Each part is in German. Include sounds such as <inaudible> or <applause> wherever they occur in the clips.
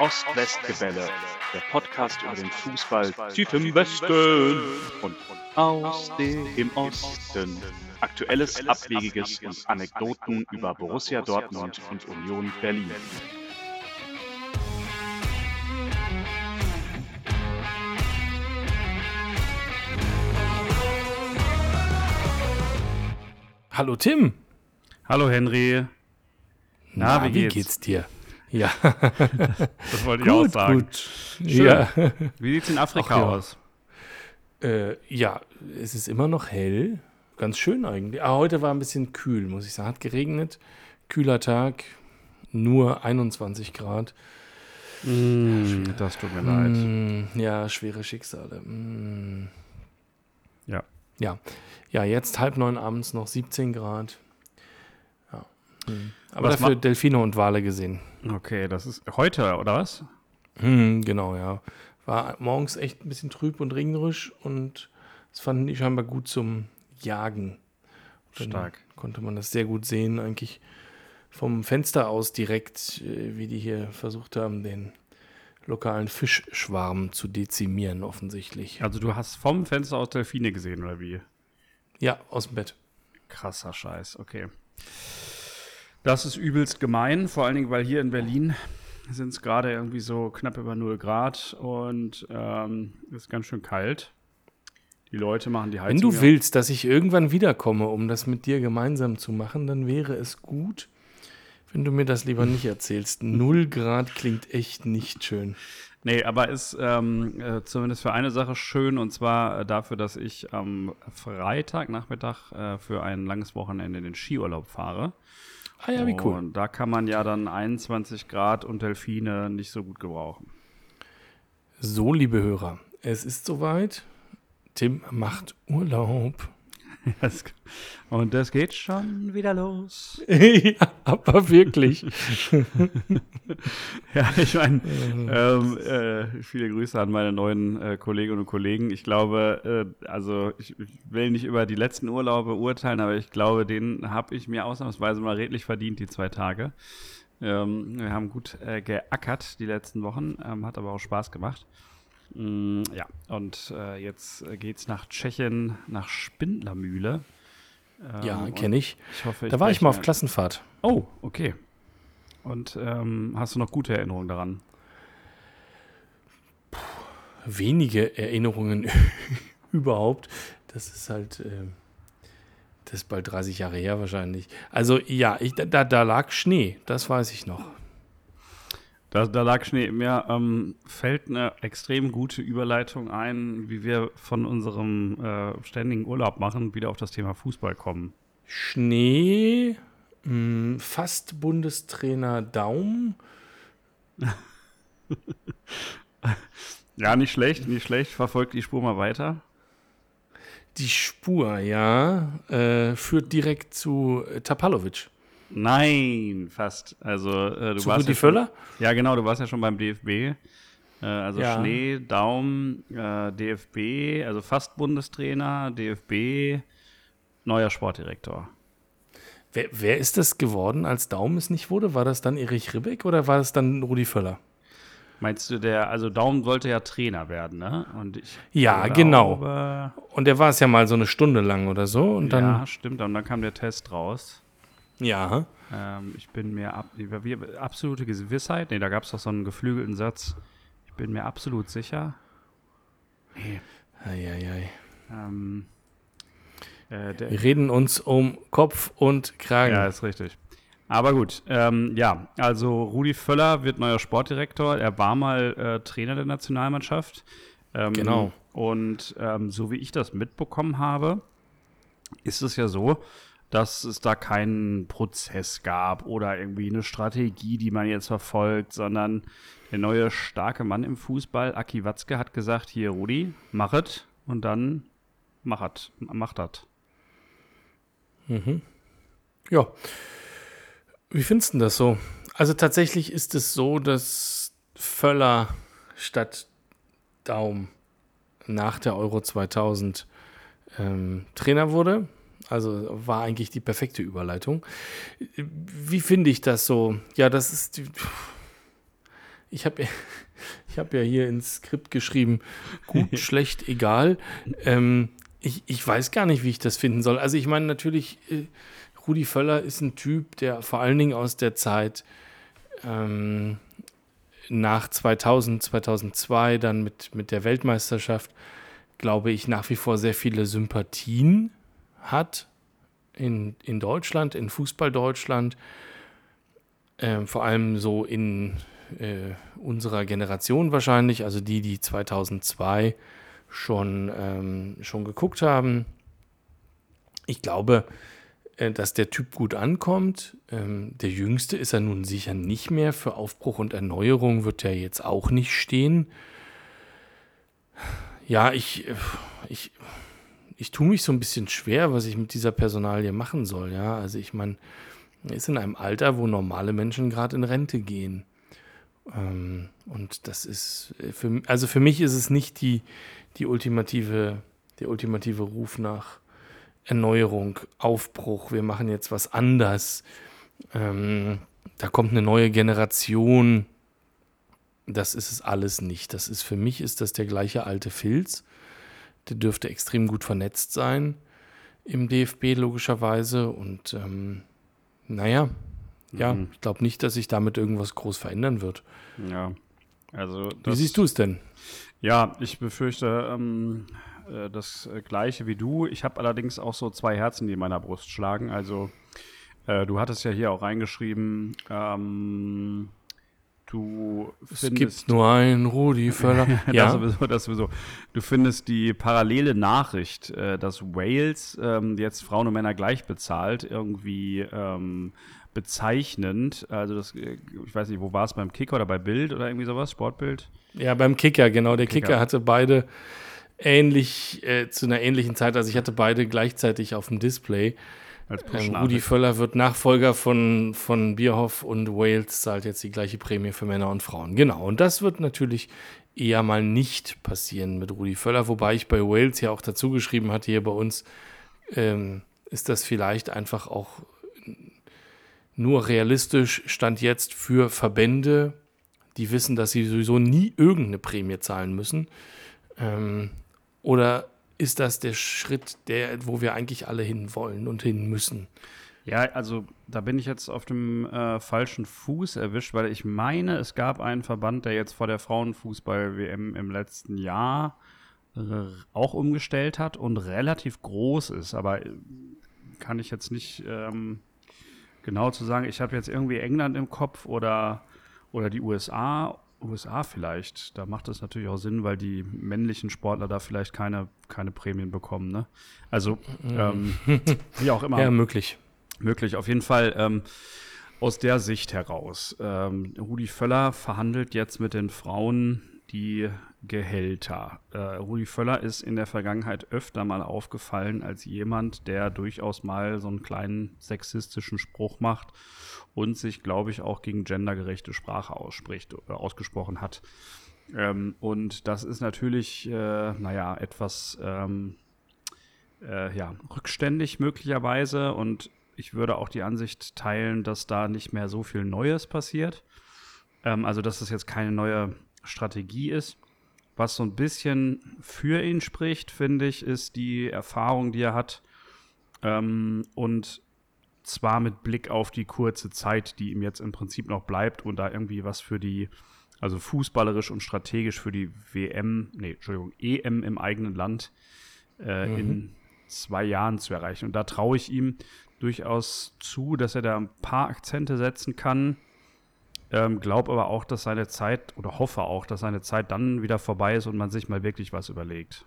Ost-West-Gebälle, der Podcast über den Fußball tief im Westen und aus dem Osten. Aktuelles, Abwegiges und Anekdoten über Borussia Dortmund und Union Berlin. Hallo Tim. Hallo Henry. Na, Na wie, geht's? wie, geht's? dir? Ja. <laughs> das wollte ich gut, auch sagen. Gut. Schön. Ja. Wie sieht's in Afrika ja. aus? Äh, ja, es ist immer noch hell. Ganz schön eigentlich. Aber heute war ein bisschen kühl, muss ich sagen. Hat geregnet. Kühler Tag. Nur 21 Grad. Mm, das tut mir leid. Mm, ja, schwere Schicksale. Mm. Ja. Ja. Ja, jetzt halb neun abends noch 17 Grad. Ja. Hm. Aber was dafür Delfine und Wale gesehen. Okay, das ist heute, oder was? Hm, genau, ja. War morgens echt ein bisschen trüb und regnerisch und es fanden die scheinbar gut zum Jagen. Stark. Konnte man das sehr gut sehen, eigentlich vom Fenster aus direkt, äh, wie die hier versucht haben, den lokalen Fischschwarm zu dezimieren, offensichtlich. Also du hast vom Fenster aus Delfine gesehen, oder wie? Ja, aus dem Bett. Krasser Scheiß, okay. Das ist übelst gemein, vor allen Dingen, weil hier in Berlin sind es gerade irgendwie so knapp über 0 Grad und ähm, ist ganz schön kalt. Die Leute machen die Heizung. Wenn du willst, dass ich irgendwann wiederkomme, um das mit dir gemeinsam zu machen, dann wäre es gut, wenn du mir das lieber nicht erzählst. <laughs> 0 Grad klingt echt nicht schön. Nee, aber ist ähm, äh, zumindest für eine Sache schön und zwar äh, dafür, dass ich am Freitagnachmittag äh, für ein langes Wochenende in den Skiurlaub fahre. Ah ja, wie cool. Und da kann man ja dann 21 Grad und Delfine nicht so gut gebrauchen. So, liebe Hörer, es ist soweit. Tim macht Urlaub. <laughs> Und das geht schon wieder los. <laughs> ja, aber wirklich. <laughs> ja, ich meine, ähm, äh, viele Grüße an meine neuen äh, Kolleginnen und Kollegen. Ich glaube, äh, also ich, ich, will nicht über die letzten Urlaube urteilen, aber ich glaube, den habe ich mir ausnahmsweise mal redlich verdient, die zwei Tage. Ähm, wir haben gut äh, geackert die letzten Wochen, ähm, hat aber auch Spaß gemacht. Mm, ja, und äh, jetzt geht's nach Tschechien, nach Spindlermühle. Ähm, ja, kenne ich. ich hoffe, ich da war ich mal auf Klassenfahrt. Oh, okay. Und ähm, hast du noch gute Erinnerungen daran? Puh, wenige Erinnerungen <laughs> überhaupt. Das ist halt, äh, das ist bald 30 Jahre her wahrscheinlich. Also ja, ich, da, da lag Schnee, das weiß ich noch. Da, da lag Schnee. Mir ähm, fällt eine extrem gute Überleitung ein, wie wir von unserem äh, ständigen Urlaub machen, wieder auf das Thema Fußball kommen. Schnee, mh, hm, fast Bundestrainer Daum. <laughs> ja, nicht schlecht, nicht schlecht. Verfolgt die Spur mal weiter. Die Spur, ja, äh, führt direkt zu äh, Tapalovic. Nein, fast. Also äh, du Zu warst Rudi ja Völler? ja, genau, du warst ja schon beim DFB. Äh, also ja. Schnee, Daum, äh, DFB, also fast Bundestrainer, DFB, neuer Sportdirektor. Wer, wer, ist das geworden, als Daum es nicht wurde? War das dann Erich Ribbeck oder war das dann Rudi Völler? Meinst du, der, also Daum sollte ja Trainer werden, ne? Und ich ja, glaube, genau. Und der war es ja mal so eine Stunde lang oder so. Und dann, ja, stimmt. Und dann kam der Test raus. Ja. Ähm, ich bin mir ab, absolute Gewissheit, nee, da gab es doch so einen geflügelten Satz. Ich bin mir absolut sicher. Nee. Eieiei. Ähm, äh, Wir reden uns um Kopf und Kragen. Ja, ist richtig. Aber gut, ähm, ja, also Rudi Völler wird neuer Sportdirektor. Er war mal äh, Trainer der Nationalmannschaft. Ähm, genau. Und ähm, so wie ich das mitbekommen habe, ist es ja so, dass es da keinen Prozess gab oder irgendwie eine Strategie, die man jetzt verfolgt, sondern der neue starke Mann im Fußball, Aki Watzke, hat gesagt, hier Rudi, mach es und dann mach es, mach das. Mhm. Ja. Wie findest du das so? Also tatsächlich ist es so, dass Völler statt Daum nach der Euro 2000 ähm, Trainer wurde also war eigentlich die perfekte Überleitung. Wie finde ich das so? Ja, das ist. ich habe <laughs> ich hab ja hier ins Skript geschrieben, gut, <laughs> schlecht, egal. Ähm, ich, ich weiß gar nicht, wie ich das finden soll. Also ich meine natürlich, äh, Rudi Völler ist ein Typ, der vor allen Dingen aus der Zeit ähm, nach 2000, 2002, dann mit, mit der Weltmeisterschaft, glaube ich, nach wie vor sehr viele Sympathien hat in, in Deutschland, in Fußball Deutschland, äh, vor allem so in äh, unserer Generation wahrscheinlich, also die, die 2002 schon, ähm, schon geguckt haben. Ich glaube, äh, dass der Typ gut ankommt. Ähm, der Jüngste ist er nun sicher nicht mehr. Für Aufbruch und Erneuerung wird er jetzt auch nicht stehen. Ja, ich, äh, ich, ich tue mich so ein bisschen schwer, was ich mit dieser Personalie machen soll. Ja, also ich meine, ist in einem Alter, wo normale Menschen gerade in Rente gehen. Ähm, und das ist, äh, für, also für mich ist es nicht die, die ultimative, der ultimative Ruf nach Erneuerung, Aufbruch, wir machen jetzt was anders. Ähm, da kommt eine neue Generation. Das ist es alles nicht. Das ist für mich ist das der gleiche alte Filz. Der dürfte extrem gut vernetzt sein im DFB logischerweise. Und ähm, naja, ja, mhm. ich glaube nicht, dass sich damit irgendwas groß verändern wird. Ja, also. Wie siehst du es denn? Ja, ich befürchte, ähm, äh, das äh, gleiche wie du. Ich habe allerdings auch so zwei Herzen, die in meiner Brust schlagen. Also äh, du hattest ja hier auch reingeschrieben, ähm, du findest... Es gibt nur einen Rudi Völler. <laughs> ja, das sowieso, das sowieso. Du findest die parallele Nachricht, äh, dass Wales ähm, jetzt Frauen und Männer gleich bezahlt, irgendwie ähm, bezeichnend. Also das, äh, ich weiß nicht, wo war es, beim Kicker oder bei Bild oder irgendwie sowas, Sportbild? Ja, beim Kicker, genau. Der Kicker, Kicker hatte beide ähnlich, äh, zu einer ähnlichen Zeit. Also ich hatte beide gleichzeitig auf dem Display. Ähm, Rudi Völler wird Nachfolger von, von Bierhoff und Wales zahlt jetzt die gleiche Prämie für Männer und Frauen. Genau. Und das wird natürlich eher mal nicht passieren mit Rudi Völler, wobei ich bei Wales ja auch dazu geschrieben hatte, hier bei uns ähm, ist das vielleicht einfach auch nur realistisch, stand jetzt für Verbände, die wissen, dass sie sowieso nie irgendeine Prämie zahlen müssen. Ähm, oder ist das der Schritt, der, wo wir eigentlich alle hin wollen und hin müssen? Ja, also da bin ich jetzt auf dem äh, falschen Fuß erwischt, weil ich meine, es gab einen Verband, der jetzt vor der Frauenfußball-WM im letzten Jahr äh, auch umgestellt hat und relativ groß ist, aber äh, kann ich jetzt nicht ähm, genau zu sagen. Ich habe jetzt irgendwie England im Kopf oder, oder die USA USA vielleicht. Da macht es natürlich auch Sinn, weil die männlichen Sportler da vielleicht keine, keine Prämien bekommen. Ne? Also, ähm, wie auch immer. <laughs> Ja, möglich. Möglich, auf jeden Fall. Ähm, aus der Sicht heraus. Ähm, Rudi Völler verhandelt jetzt mit den Frauen die Gehälter. Äh, Rudi Völler ist in der Vergangenheit öfter mal aufgefallen als jemand, der durchaus mal so einen kleinen sexistischen Spruch macht und sich, glaube ich, auch gegen gendergerechte Sprache ausspricht, äh, ausgesprochen hat. Ähm, und das ist natürlich, äh, naja, etwas ähm, äh, ja, rückständig möglicherweise. Und ich würde auch die Ansicht teilen, dass da nicht mehr so viel Neues passiert. Ähm, also, dass es jetzt keine neue Strategie ist. Was so ein bisschen für ihn spricht, finde ich, ist die Erfahrung, die er hat. Ähm, und zwar mit Blick auf die kurze Zeit, die ihm jetzt im Prinzip noch bleibt und da irgendwie was für die, also fußballerisch und strategisch für die WM, nee, Entschuldigung, EM im eigenen Land äh, mhm. in zwei Jahren zu erreichen. Und da traue ich ihm durchaus zu, dass er da ein paar Akzente setzen kann. Ähm, glaube aber auch, dass seine Zeit, oder hoffe auch, dass seine Zeit dann wieder vorbei ist und man sich mal wirklich was überlegt.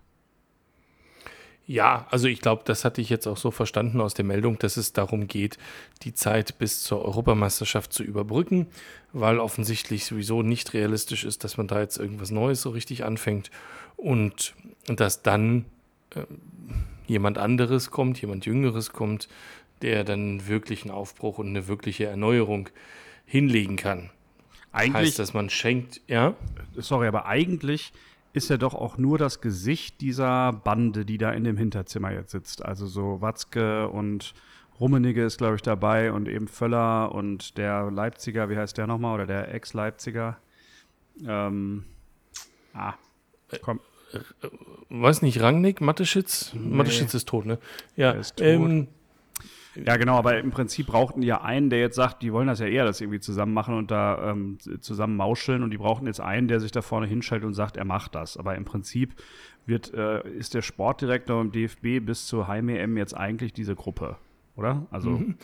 Ja, also ich glaube, das hatte ich jetzt auch so verstanden aus der Meldung, dass es darum geht, die Zeit bis zur Europameisterschaft zu überbrücken, weil offensichtlich sowieso nicht realistisch ist, dass man da jetzt irgendwas Neues so richtig anfängt und dass dann äh, jemand anderes kommt, jemand Jüngeres kommt, der dann wirklich einen Aufbruch und eine wirkliche Erneuerung hinlegen kann. Eigentlich heißt, dass man schenkt, ja? Sorry, aber eigentlich ist ja doch auch nur das Gesicht dieser Bande, die da in dem Hinterzimmer jetzt sitzt. Also so Watzke und Rummenigge ist, glaube ich, dabei und eben Völler und der Leipziger, wie heißt der nochmal, oder der Ex-Leipziger? Ähm, ah, komm. Weiß nicht, Rangnick, Mateschitz? Nee. Mateschitz ist tot, ne? Ja, ist tot. Ähm, ja, genau, aber im Prinzip brauchten die ja einen, der jetzt sagt, die wollen das ja eher das irgendwie zusammen machen und da ähm, zusammen mauscheln und die brauchten jetzt einen, der sich da vorne hinschaltet und sagt, er macht das. Aber im Prinzip wird, äh, ist der Sportdirektor im DFB bis zur Heim-EM jetzt eigentlich diese Gruppe oder? Also. Mhm.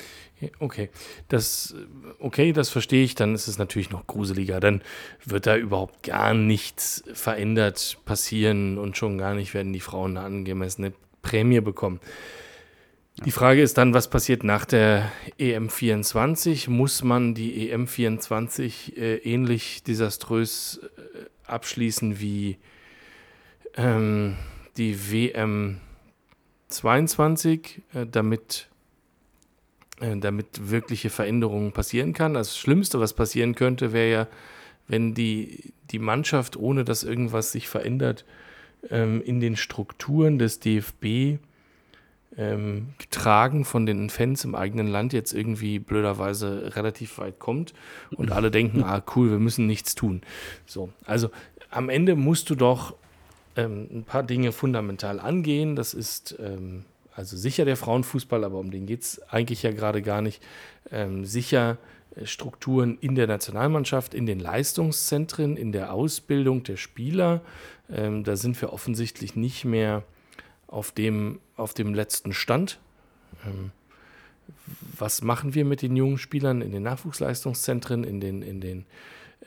Okay, das, okay, das verstehe ich. Dann ist es natürlich noch gruseliger. Dann wird da überhaupt gar nichts verändert passieren und schon gar nicht werden die Frauen eine angemessene Prämie bekommen. Die Frage ist dann, was passiert nach der EM24? Muss man die EM24 äh, ähnlich desaströs äh, abschließen wie ähm, die WM22, äh, damit äh, damit wirkliche Veränderungen passieren kann. Das Schlimmste, was passieren könnte, wäre ja, wenn die, die Mannschaft, ohne dass irgendwas sich verändert, ähm, in den Strukturen des DFB ähm, getragen von den Fans im eigenen Land jetzt irgendwie blöderweise relativ weit kommt und alle denken, ah cool, wir müssen nichts tun. So, also am Ende musst du doch ähm, ein paar Dinge fundamental angehen. Das ist ähm, also sicher der Frauenfußball, aber um den geht es eigentlich ja gerade gar nicht. Ähm, sicher äh, Strukturen in der Nationalmannschaft, in den Leistungszentren, in der Ausbildung der Spieler. Ähm, da sind wir offensichtlich nicht mehr auf dem, auf dem letzten Stand. Ähm, was machen wir mit den jungen Spielern in den Nachwuchsleistungszentren, in den, in den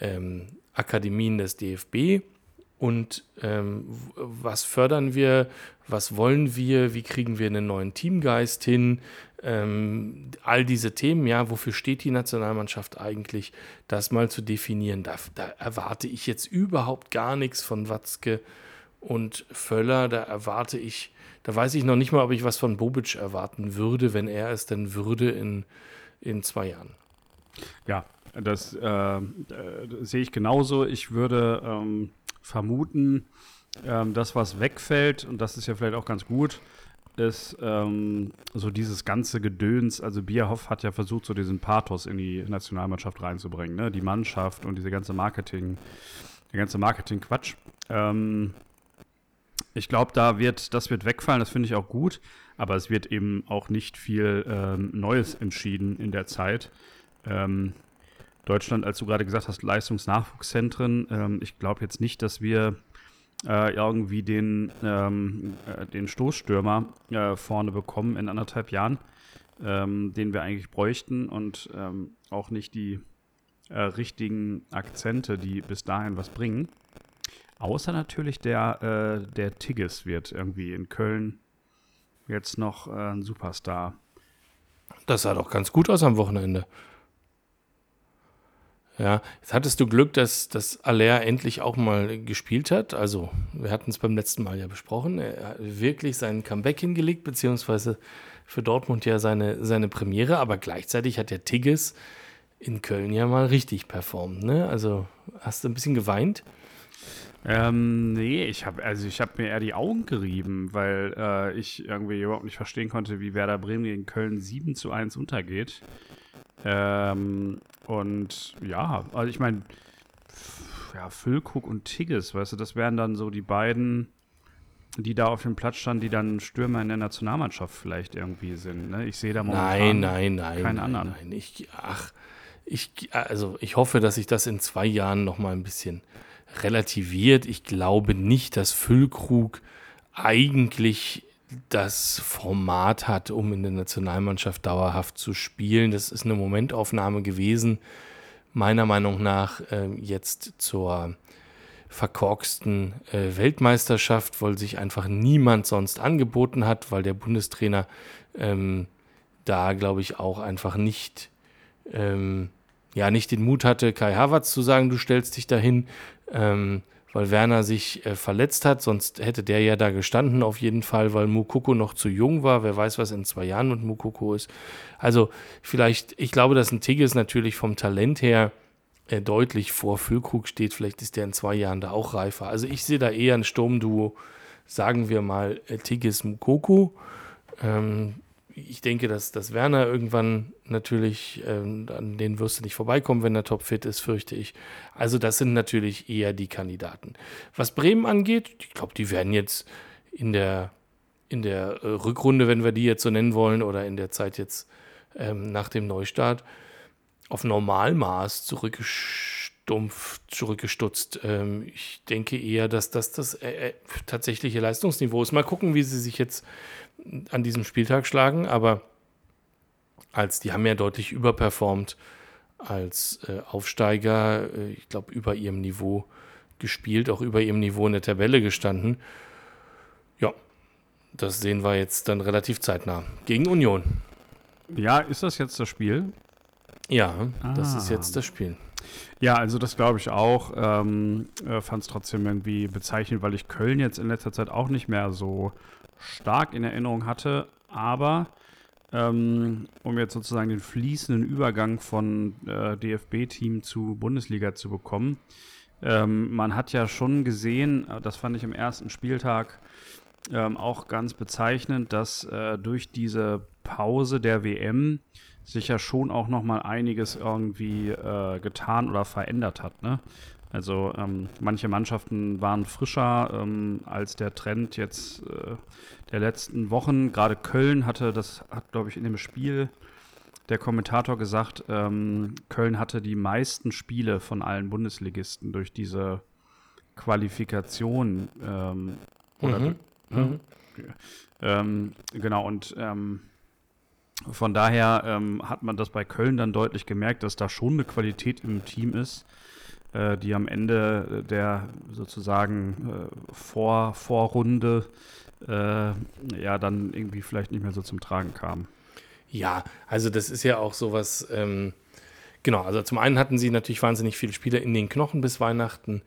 ähm, Akademien des DFB? und ähm, was fördern wir, was wollen wir, wie kriegen wir einen neuen Teamgeist hin, ähm, all diese Themen, ja, wofür steht die Nationalmannschaft eigentlich, das mal zu definieren. Da, da erwarte ich jetzt überhaupt gar nichts von Watzke und Völler, da erwarte ich, da weiß ich noch nicht mal, ob ich was von Bobic erwarten würde, wenn er es denn würde in, in zwei Jahren. Ja, das, äh, äh, sehe ich genauso. Ich würde ähm vermuten, ähm, das, was wegfällt, und das ist ja vielleicht auch ganz gut, ist ähm, so dieses ganze Gedöns. Also Bierhoff hat ja versucht, so diesen Pathos in die Nationalmannschaft reinzubringen, ne? Die Mannschaft und diese ganze Marketing, der ganze Marketing-Quatsch. Ähm, ich glaube, da wird, das wird wegfallen, das finde ich auch gut, aber es wird eben auch nicht viel ähm, Neues entschieden in der Zeit. Ähm, Deutschland, als du gerade gesagt hast, Leistungsnachwuchszentren. Ähm, ich glaube jetzt nicht, dass wir äh, irgendwie den, ähm, äh, den Stoßstürmer äh, vorne bekommen in anderthalb Jahren, ähm, den wir eigentlich bräuchten und ähm, auch nicht die äh, richtigen Akzente, die bis dahin was bringen. Außer natürlich der, äh, der Tigges wird irgendwie in Köln jetzt noch äh, ein Superstar. Das sah doch ganz gut aus am Wochenende. Ja, jetzt hattest du Glück, dass, dass Aller endlich auch mal gespielt hat. Also, wir hatten es beim letzten Mal ja besprochen. Er hat wirklich seinen Comeback hingelegt, beziehungsweise für Dortmund ja seine, seine Premiere, aber gleichzeitig hat der Tigges in Köln ja mal richtig performt. Ne? Also, hast du ein bisschen geweint? Ähm, nee, ich habe also ich habe mir eher die Augen gerieben, weil äh, ich irgendwie überhaupt nicht verstehen konnte, wie Werder Bremen gegen Köln 7 zu 1 untergeht. Ähm, und ja, also ich meine, ja, Füllkrug und Tigges, weißt du, das wären dann so die beiden, die da auf dem Platz standen, die dann Stürmer in der Nationalmannschaft vielleicht irgendwie sind. Ne? Ich sehe da momentan nein, nein, nein, keinen nein, anderen. Nein, ich, ach, ich, also ich hoffe, dass sich das in zwei Jahren noch mal ein bisschen relativiert. Ich glaube nicht, dass Füllkrug eigentlich das Format hat, um in der Nationalmannschaft dauerhaft zu spielen. Das ist eine Momentaufnahme gewesen, meiner Meinung nach äh, jetzt zur verkorksten äh, Weltmeisterschaft, weil sich einfach niemand sonst angeboten hat, weil der Bundestrainer ähm, da, glaube ich, auch einfach nicht, ähm, ja, nicht den Mut hatte, Kai Havertz zu sagen, du stellst dich dahin. Ähm, weil Werner sich äh, verletzt hat. Sonst hätte der ja da gestanden auf jeden Fall, weil Mukoko noch zu jung war. Wer weiß, was in zwei Jahren mit Mukoko ist. Also vielleicht, ich glaube, dass ein Tigges natürlich vom Talent her äh, deutlich vor Füllkrug steht. Vielleicht ist der in zwei Jahren da auch reifer. Also ich sehe da eher ein Sturmduo, sagen wir mal äh, Tigges Mukoko. Ähm, ich denke, dass, dass Werner irgendwann natürlich, ähm, an den wirst du nicht vorbeikommen, wenn er topfit ist, fürchte ich. Also das sind natürlich eher die Kandidaten. Was Bremen angeht, ich glaube, die werden jetzt in der, in der äh, Rückrunde, wenn wir die jetzt so nennen wollen, oder in der Zeit jetzt ähm, nach dem Neustart, auf Normalmaß zurückgestumpft, zurückgestutzt. Ähm, ich denke eher, dass das das äh, äh tatsächliche Leistungsniveau ist. Mal gucken, wie sie sich jetzt an diesem Spieltag schlagen, aber als die haben ja deutlich überperformt als äh, Aufsteiger, äh, ich glaube, über ihrem Niveau gespielt, auch über ihrem Niveau in der Tabelle gestanden. Ja, das sehen wir jetzt dann relativ zeitnah. Gegen Union. Ja, ist das jetzt das Spiel? Ja, ah. das ist jetzt das Spiel. Ja, also das glaube ich auch. Ähm, äh, Fand es trotzdem irgendwie bezeichnend, weil ich Köln jetzt in letzter Zeit auch nicht mehr so stark in Erinnerung hatte. Aber ähm, um jetzt sozusagen den fließenden Übergang von äh, DFB-Team zu Bundesliga zu bekommen, ähm, man hat ja schon gesehen, äh, das fand ich am ersten Spieltag ähm, auch ganz bezeichnend, dass äh, durch diese Pause der WM sich ja schon auch noch mal einiges irgendwie äh, getan oder verändert hat. Ne? Also ähm, manche Mannschaften waren frischer ähm, als der Trend jetzt äh, der letzten Wochen. Gerade Köln hatte, das hat glaube ich in dem Spiel der Kommentator gesagt, ähm, Köln hatte die meisten Spiele von allen Bundesligisten durch diese Qualifikation. Ähm, oder, mhm. Mhm. Ähm, genau, und ähm, von daher ähm, hat man das bei Köln dann deutlich gemerkt, dass da schon eine Qualität im Team ist, äh, die am Ende der sozusagen äh, Vor Vorrunde äh, ja dann irgendwie vielleicht nicht mehr so zum Tragen kam. Ja, also das ist ja auch sowas, ähm, genau, also zum einen hatten sie natürlich wahnsinnig viele Spieler in den Knochen bis Weihnachten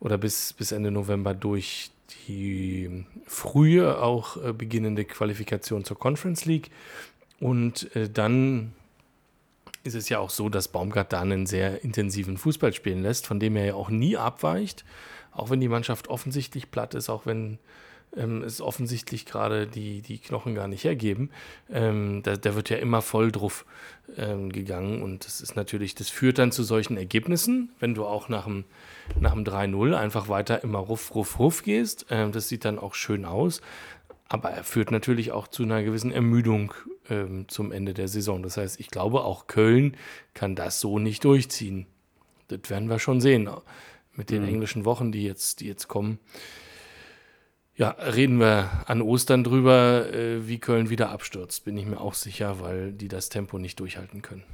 oder bis, bis Ende November durch die frühe auch äh, beginnende Qualifikation zur Conference League. Und äh, dann ist es ja auch so, dass Baumgart da einen sehr intensiven Fußball spielen lässt, von dem er ja auch nie abweicht, auch wenn die Mannschaft offensichtlich platt ist, auch wenn ähm, es offensichtlich gerade die, die Knochen gar nicht hergeben. Ähm, da, da, wird ja immer voll drauf ähm, gegangen und das ist natürlich, das führt dann zu solchen Ergebnissen, wenn du auch nach dem, nach dem 3-0 einfach weiter immer ruff, ruff, ruff gehst. Ähm, das sieht dann auch schön aus. Aber er führt natürlich auch zu einer gewissen Ermüdung ähm, zum Ende der Saison. Das heißt, ich glaube, auch Köln kann das so nicht durchziehen. Das werden wir schon sehen. Mit den mhm. englischen Wochen, die jetzt, die jetzt kommen. Ja, reden wir an Ostern drüber, äh, wie Köln wieder abstürzt, bin ich mir auch sicher, weil die das Tempo nicht durchhalten können.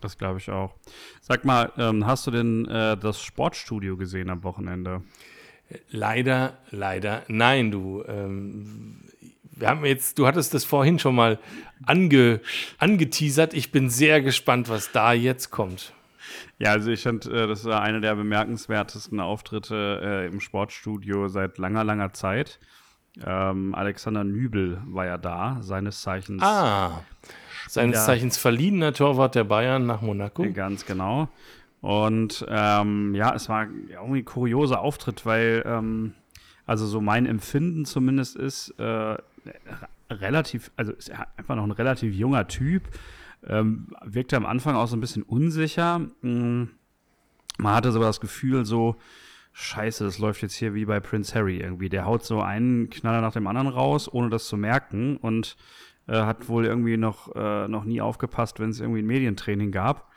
Das glaube ich auch. Sag mal, ähm, hast du denn äh, das Sportstudio gesehen am Wochenende? Leider, leider, nein, du. Ähm, wir haben jetzt, du hattest das vorhin schon mal ange, angeteasert. Ich bin sehr gespannt, was da jetzt kommt. Ja, also ich fand, äh, das war einer der bemerkenswertesten Auftritte äh, im Sportstudio seit langer, langer Zeit. Ähm, Alexander Nübel war ja da, seines Zeichens. Ah, seines Zeichens verliehener Torwart der Bayern nach Monaco. Ganz genau. Und ähm, ja, es war irgendwie ein kurioser Auftritt, weil, ähm, also so mein Empfinden zumindest ist, äh, relativ, also ist einfach noch ein relativ junger Typ, ähm, wirkte am Anfang auch so ein bisschen unsicher. Mhm. Man hatte so das Gefühl, so, Scheiße, das läuft jetzt hier wie bei Prince Harry irgendwie. Der haut so einen Knaller nach dem anderen raus, ohne das zu merken und äh, hat wohl irgendwie noch, äh, noch nie aufgepasst, wenn es irgendwie ein Medientraining gab.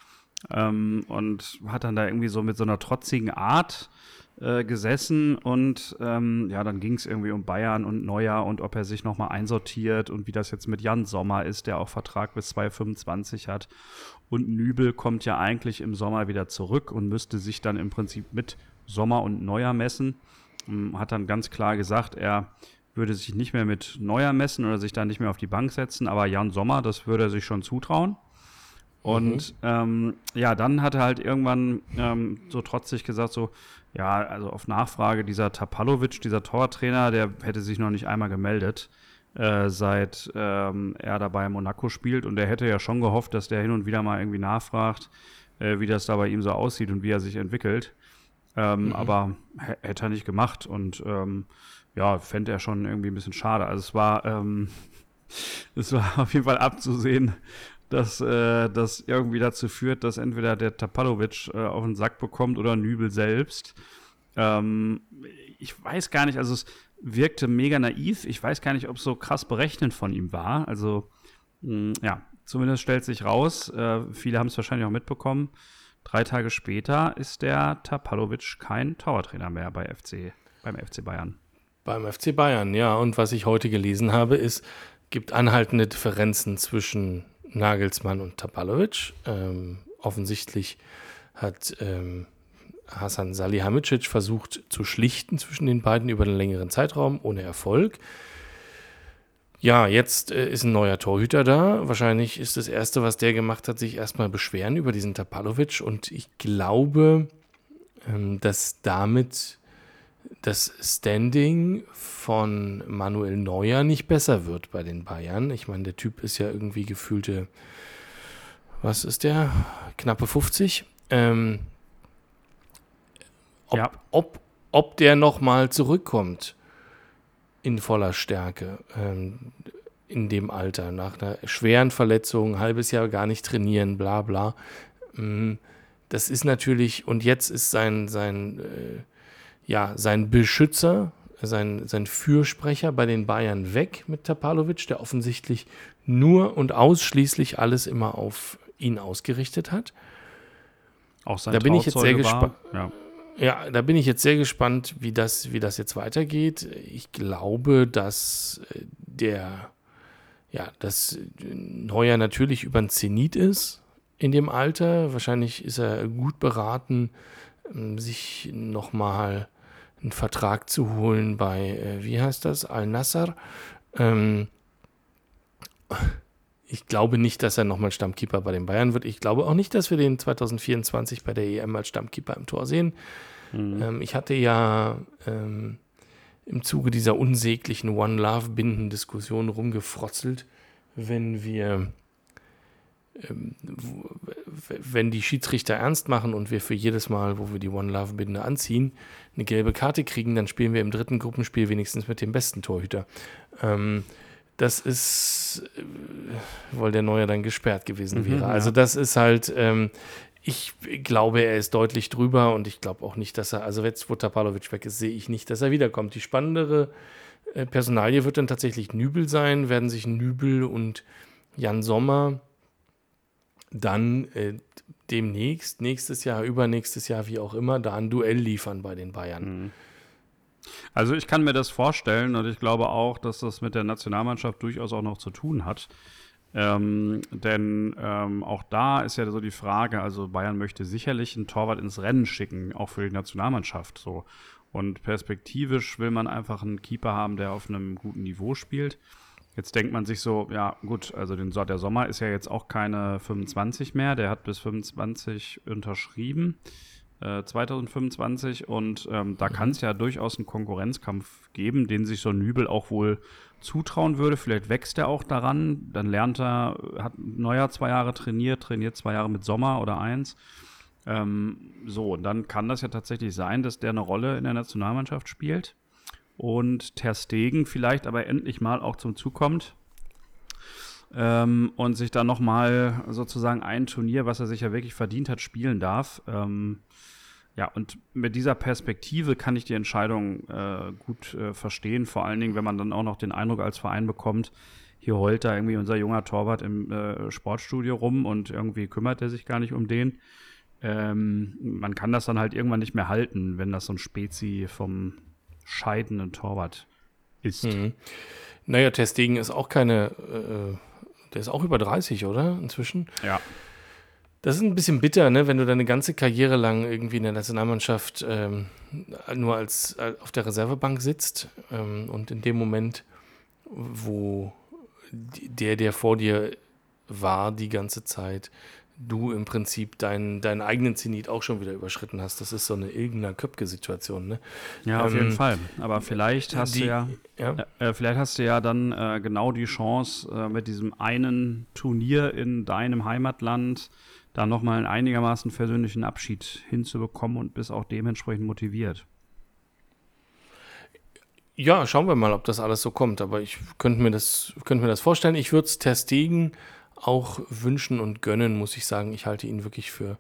Ähm, und hat dann da irgendwie so mit so einer trotzigen Art äh, gesessen und ähm, ja, dann ging es irgendwie um Bayern und Neuer und ob er sich nochmal einsortiert und wie das jetzt mit Jan Sommer ist, der auch Vertrag bis 2025 hat. Und Nübel kommt ja eigentlich im Sommer wieder zurück und müsste sich dann im Prinzip mit Sommer und Neuer messen. Ähm, hat dann ganz klar gesagt, er würde sich nicht mehr mit Neuer messen oder sich dann nicht mehr auf die Bank setzen, aber Jan Sommer, das würde er sich schon zutrauen. Und mhm. ähm, ja, dann hat er halt irgendwann ähm, so trotzig gesagt, so, ja, also auf Nachfrage dieser Tapalovic, dieser Tortrainer, der hätte sich noch nicht einmal gemeldet, äh, seit ähm, er dabei Monaco spielt. Und er hätte ja schon gehofft, dass der hin und wieder mal irgendwie nachfragt, äh, wie das da bei ihm so aussieht und wie er sich entwickelt. Ähm, mhm. Aber hätte er nicht gemacht und ähm, ja, fände er schon irgendwie ein bisschen schade. Also es war, ähm, <laughs> es war auf jeden Fall abzusehen, dass äh, das irgendwie dazu führt, dass entweder der Tapalovic äh, auf den Sack bekommt oder Nübel selbst. Ähm, ich weiß gar nicht, also es wirkte mega naiv. Ich weiß gar nicht, ob es so krass berechnend von ihm war. Also, mh, hm, ja, zumindest stellt sich raus, äh, viele haben es wahrscheinlich auch mitbekommen. Drei Tage später ist der Tapalovic kein Towertrainer mehr bei FC, beim FC Bayern. Beim FC Bayern, ja. Und was ich heute gelesen habe, ist, gibt anhaltende Differenzen zwischen Nagelsmann und Tapalovic. Ähm, offensichtlich hat ähm, Hasan Salihamidzic versucht zu schlichten zwischen den beiden über einen längeren Zeitraum, ohne Erfolg. Ja, jetzt äh, ist ein neuer Torhüter da. Wahrscheinlich ist das Erste, was der gemacht hat, sich erstmal beschweren über diesen Tapalovic. Und ich glaube, ähm, dass damit das Standing von Manuel Neuer nicht besser wird bei den Bayern. Ich meine, der Typ ist ja irgendwie gefühlte, was ist der? Knappe 50. Ähm, ob, ja. ob, ob der nochmal zurückkommt in voller Stärke ähm, in dem Alter, nach einer schweren Verletzung, ein halbes Jahr gar nicht trainieren, bla bla. Ähm, das ist natürlich, und jetzt ist sein, sein äh, ja, sein Beschützer, sein, sein Fürsprecher bei den Bayern weg mit Tapalovic, der offensichtlich nur und ausschließlich alles immer auf ihn ausgerichtet hat. Auch sein da bin ich jetzt sehr gespannt. Ja. ja. da bin ich jetzt sehr gespannt, wie das, wie das jetzt weitergeht. Ich glaube, dass äh, der, ja, dass Neuer natürlich über ein Zenit ist in dem Alter. Wahrscheinlich ist er gut beraten, sich nochmal einen Vertrag zu holen bei, äh, wie heißt das, Al-Nassr. Ähm, ich glaube nicht, dass er nochmal Stammkeeper bei den Bayern wird. Ich glaube auch nicht, dass wir den 2024 bei der EM als Stammkeeper im Tor sehen. Mhm. Ähm, ich hatte ja ähm, im Zuge dieser unsäglichen One-Love-Binden-Diskussion rumgefrotzelt, wenn wir ähm, wenn die Schiedsrichter ernst machen und wir für jedes Mal, wo wir die One Love Binde anziehen, eine gelbe Karte kriegen, dann spielen wir im dritten Gruppenspiel wenigstens mit dem besten Torhüter. Ähm, das ist, äh, weil der Neue dann gesperrt gewesen mhm, wäre. Mhm, also das ist halt, ähm, ich glaube, er ist deutlich drüber und ich glaube auch nicht, dass er, also jetzt, wo Tapalovic weg ist, sehe ich nicht, dass er wiederkommt. Die spannendere äh, Personalie wird dann tatsächlich Nübel sein, werden sich Nübel und Jan Sommer dann äh, demnächst, nächstes Jahr, übernächstes Jahr, wie auch immer, da ein Duell liefern bei den Bayern. Mhm. Also ich kann mir das vorstellen und ich glaube auch, dass das mit der Nationalmannschaft durchaus auch noch zu tun hat. Ähm, denn ähm, auch da ist ja so die Frage, also Bayern möchte sicherlich einen Torwart ins Rennen schicken, auch für die Nationalmannschaft so. Und perspektivisch will man einfach einen Keeper haben, der auf einem guten Niveau spielt. Jetzt denkt man sich so, ja gut, also den, der Sommer ist ja jetzt auch keine 25 mehr, der hat bis 25 unterschrieben, äh, 2025 und ähm, da mhm. kann es ja durchaus einen Konkurrenzkampf geben, den sich so ein Nübel auch wohl zutrauen würde. Vielleicht wächst er auch daran, dann lernt er, hat Neuer zwei Jahre trainiert, trainiert zwei Jahre mit Sommer oder eins. Ähm, so, und dann kann das ja tatsächlich sein, dass der eine Rolle in der Nationalmannschaft spielt und Ter Stegen vielleicht aber endlich mal auch zum Zug kommt ähm, und sich dann nochmal sozusagen ein Turnier, was er sich ja wirklich verdient hat, spielen darf. Ähm, ja, und mit dieser Perspektive kann ich die Entscheidung äh, gut äh, verstehen, vor allen Dingen, wenn man dann auch noch den Eindruck als Verein bekommt, hier heult da irgendwie unser junger Torwart im äh, Sportstudio rum und irgendwie kümmert er sich gar nicht um den. Ähm, man kann das dann halt irgendwann nicht mehr halten, wenn das so ein Spezi vom scheidenden Torwart ist. Mhm. Naja, Testegen ist auch keine, äh, der ist auch über 30, oder? Inzwischen. Ja. Das ist ein bisschen bitter, ne, wenn du deine ganze Karriere lang irgendwie in der Nationalmannschaft ähm, nur als, als, auf der Reservebank sitzt ähm, und in dem Moment, wo der, der vor dir war die ganze Zeit, du im Prinzip deinen, deinen eigenen Zenit auch schon wieder überschritten hast. Das ist so eine irgendeiner Köpke-Situation, ne? Ja, auf ähm, jeden Fall. Aber vielleicht hast die, du ja, ja. Äh, vielleicht hast du ja dann äh, genau die Chance, äh, mit diesem einen Turnier in deinem Heimatland da nochmal einen einigermaßen persönlichen Abschied hinzubekommen und bist auch dementsprechend motiviert. Ja, schauen wir mal, ob das alles so kommt. Aber ich könnte mir das, könnte mir das vorstellen. Ich würde es Terstegen auch wünschen und gönnen, muss ich sagen. Ich halte ihn wirklich für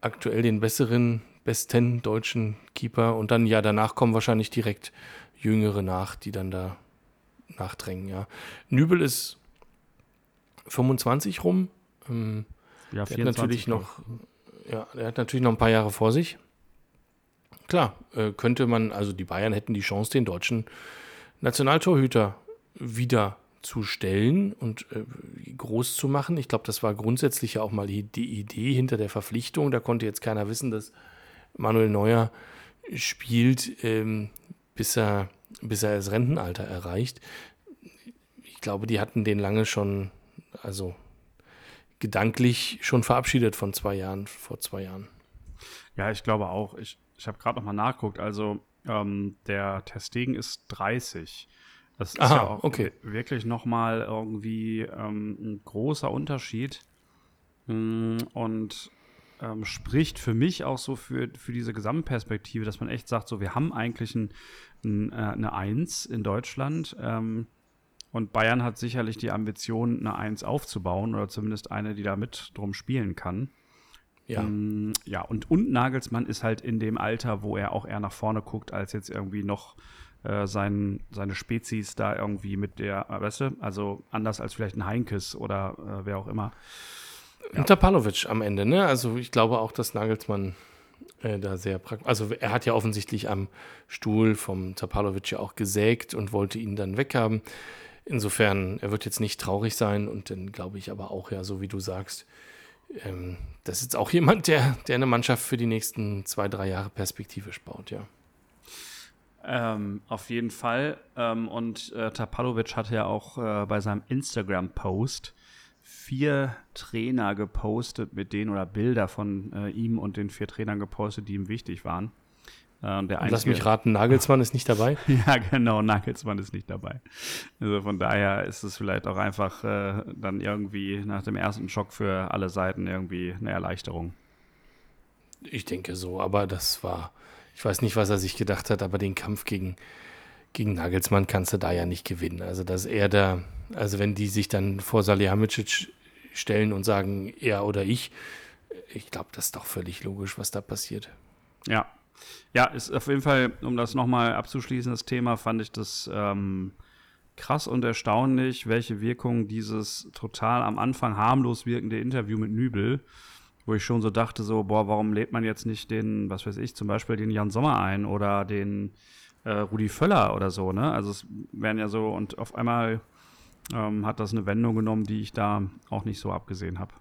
aktuell den besseren, besten deutschen Keeper. Und dann, ja, danach kommen wahrscheinlich direkt Jüngere nach, die dann da nachdrängen, ja. Nübel ist 25 rum. Ähm, ja, 24 der hat natürlich noch, ja, der hat natürlich noch ein paar Jahre vor sich. Klar, äh, könnte man, also die Bayern hätten die Chance, den deutschen Nationaltorhüter wieder zu stellen und äh, groß zu machen. Ich glaube, das war grundsätzlich ja auch mal die, die, Idee hinter der Verpflichtung. Da konnte jetzt keiner wissen, dass Manuel Neuer spielt, ähm, bis, er, bis er das Rentenalter erreicht. Ich glaube, die hatten den lange schon, also gedanklich schon verabschiedet von zwei Jahren, vor zwei Jahren. Ja, ich glaube auch. Ich, ich habe gerade nochmal nachgeguckt. Also ähm, der Testegen ist 30. Das ist Aha, ja auch okay. wirklich nochmal irgendwie ähm, ein großer Unterschied. Mm, und ähm, spricht für mich auch so für, für diese Gesamtperspektive, dass man echt sagt, so wir haben eigentlich ein, ein, äh, eine Eins in Deutschland. Ähm, und Bayern hat sicherlich die Ambition, eine Eins aufzubauen oder zumindest eine, die da mit drum spielen kann. Ja. Ähm, ja, und, und Nagelsmann ist halt in dem Alter, wo er auch eher nach vorne guckt, als jetzt irgendwie noch äh, sein, seine Spezies da irgendwie mit der, weißt du, also anders als vielleicht ein Heinkes oder äh, wer auch immer. Ja. Tapalovic am Ende, ne? Also ich glaube auch, dass Nagelsmann äh, da sehr praktisch. Also er hat ja offensichtlich am Stuhl vom Tapalovic ja auch gesägt und wollte ihn dann weghaben. Insofern, er wird jetzt nicht traurig sein und dann glaube ich aber auch, ja, so wie du sagst, ähm, das ist jetzt auch <laughs> jemand, der, der eine Mannschaft für die nächsten zwei, drei Jahre perspektivisch baut, ja. Ähm, auf jeden Fall. Ähm, und äh, Tapalovic hatte ja auch äh, bei seinem Instagram-Post vier Trainer gepostet mit denen oder Bilder von äh, ihm und den vier Trainern gepostet, die ihm wichtig waren. Äh, der und lass mich raten, Nagelsmann ist nicht dabei? <laughs> ja, genau, Nagelsmann ist nicht dabei. Also von daher ist es vielleicht auch einfach äh, dann irgendwie nach dem ersten Schock für alle Seiten irgendwie eine Erleichterung. Ich denke so, aber das war, ich weiß nicht, was er sich gedacht hat, aber den Kampf gegen, gegen Nagelsmann kannst du da ja nicht gewinnen. Also, dass er da, also wenn die sich dann vor Salihamidzic stellen und sagen, er oder ich, ich glaube, das ist doch völlig logisch, was da passiert. Ja, ja, ist auf jeden Fall, um das nochmal abzuschließen, das Thema, fand ich das ähm, krass und erstaunlich, welche Wirkung dieses total am Anfang harmlos wirkende Interview mit Nübel, wo ich schon so dachte, so, boah, warum lädt man jetzt nicht den, was weiß ich, zum Beispiel den Jan Sommer ein oder den äh, Rudi Völler oder so, ne? Also es wären ja so, und auf einmal ähm, hat das eine Wendung genommen, die ich da auch nicht so abgesehen habe.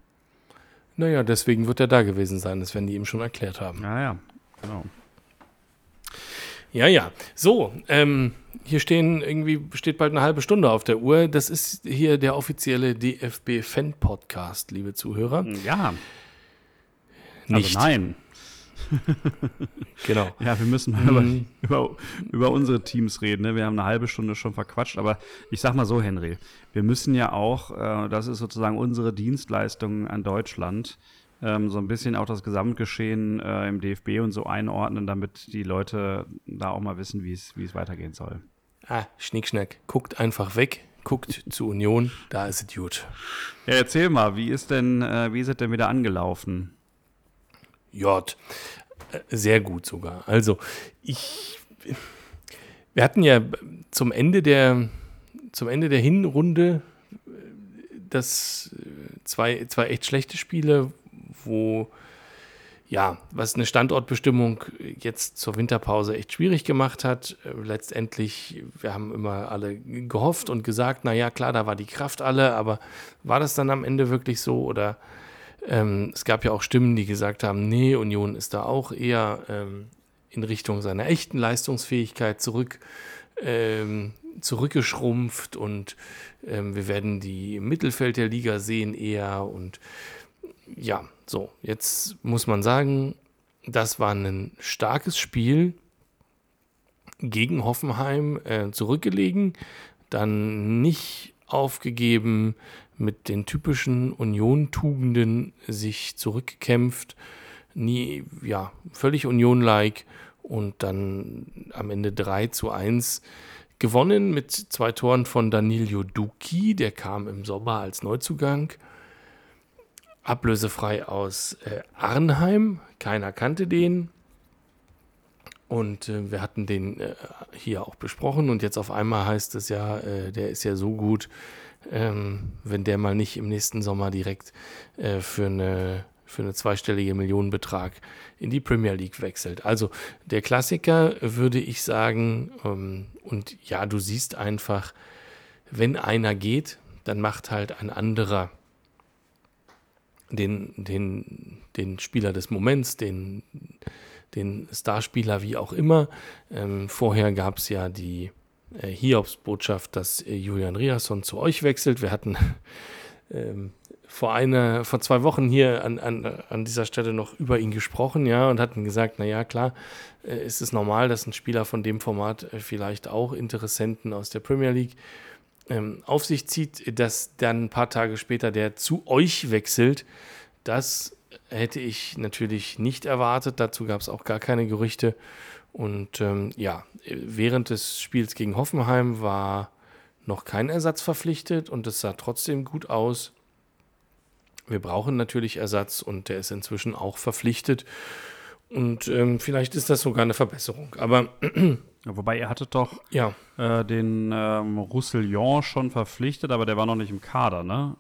Naja, deswegen wird er da gewesen sein, das werden die ihm schon erklärt haben. Ja, ja, genau. Ja, ja. So, ähm, hier stehen irgendwie, steht bald eine halbe Stunde auf der Uhr. Das ist hier der offizielle DFB-Fan-Podcast, liebe Zuhörer. Ja. Nicht. Also nein. <laughs> genau. Ja, wir müssen mal über, mhm. über, über, unsere Teams reden. Ne? Wir haben eine halbe Stunde schon verquatscht, aber ich sag mal so, Henry, wir müssen ja auch, äh, das ist sozusagen unsere Dienstleistung an Deutschland, ähm, so ein bisschen auch das Gesamtgeschehen äh, im DFB und so einordnen, damit die Leute da auch mal wissen, wie es weitergehen soll. Ah, Schnickschnack, guckt einfach weg, guckt zu Union, da ist es gut. Ja, erzähl mal, wie ist denn, äh, wie ist es denn wieder angelaufen? J. Äh, sehr gut sogar. Also, ich. Wir hatten ja zum Ende der, zum Ende der Hinrunde äh, das äh, zwei, zwei echt schlechte Spiele, wo ja, was eine Standortbestimmung jetzt zur Winterpause echt schwierig gemacht hat. Letztendlich, wir haben immer alle gehofft und gesagt, na ja, klar, da war die Kraft alle, aber war das dann am Ende wirklich so oder ähm, es gab ja auch Stimmen, die gesagt haben, nee, Union ist da auch eher ähm, in Richtung seiner echten Leistungsfähigkeit zurück, ähm, zurückgeschrumpft und ähm, wir werden die im Mittelfeld der Liga sehen eher. Und ja, so, jetzt muss man sagen, das war ein starkes Spiel gegen Hoffenheim äh, zurückgelegen, dann nicht aufgegeben, mit den typischen Union-Tugenden sich zurückkämpft, nie, ja, völlig Union-like und dann am Ende 3 zu 1 gewonnen mit zwei Toren von Danilo Duki, der kam im Sommer als Neuzugang. Ablösefrei aus äh, Arnheim, keiner kannte den. Und äh, wir hatten den äh, hier auch besprochen und jetzt auf einmal heißt es ja, äh, der ist ja so gut, ähm, wenn der mal nicht im nächsten Sommer direkt äh, für eine für eine zweistellige Millionenbetrag in die Premier League wechselt. Also der Klassiker würde ich sagen, ähm, und ja, du siehst einfach, wenn einer geht, dann macht halt ein anderer den, den, den Spieler des Moments, den, den Starspieler, wie auch immer. Ähm, vorher gab es ja die Hiobs-Botschaft, dass äh, Julian Riasson zu euch wechselt. Wir hatten <laughs> ähm, vor einer, vor zwei Wochen hier an, an, an dieser Stelle noch über ihn gesprochen, ja, und hatten gesagt, naja, klar, äh, ist es normal, dass ein Spieler von dem Format äh, vielleicht auch Interessenten aus der Premier League ähm, auf sich zieht, dass dann ein paar Tage später der zu euch wechselt. Das hätte ich natürlich nicht erwartet. Dazu gab es auch gar keine Gerüchte. Und ähm, ja, während des Spiels gegen Hoffenheim war noch kein Ersatz verpflichtet und es sah trotzdem gut aus. Wir brauchen natürlich Ersatz und der ist inzwischen auch verpflichtet. Und ähm, vielleicht ist das sogar eine Verbesserung. Aber <clears throat> Wobei er hatte doch ja. äh, den ähm, Roussillon schon verpflichtet, aber der war noch nicht im Kader, ne?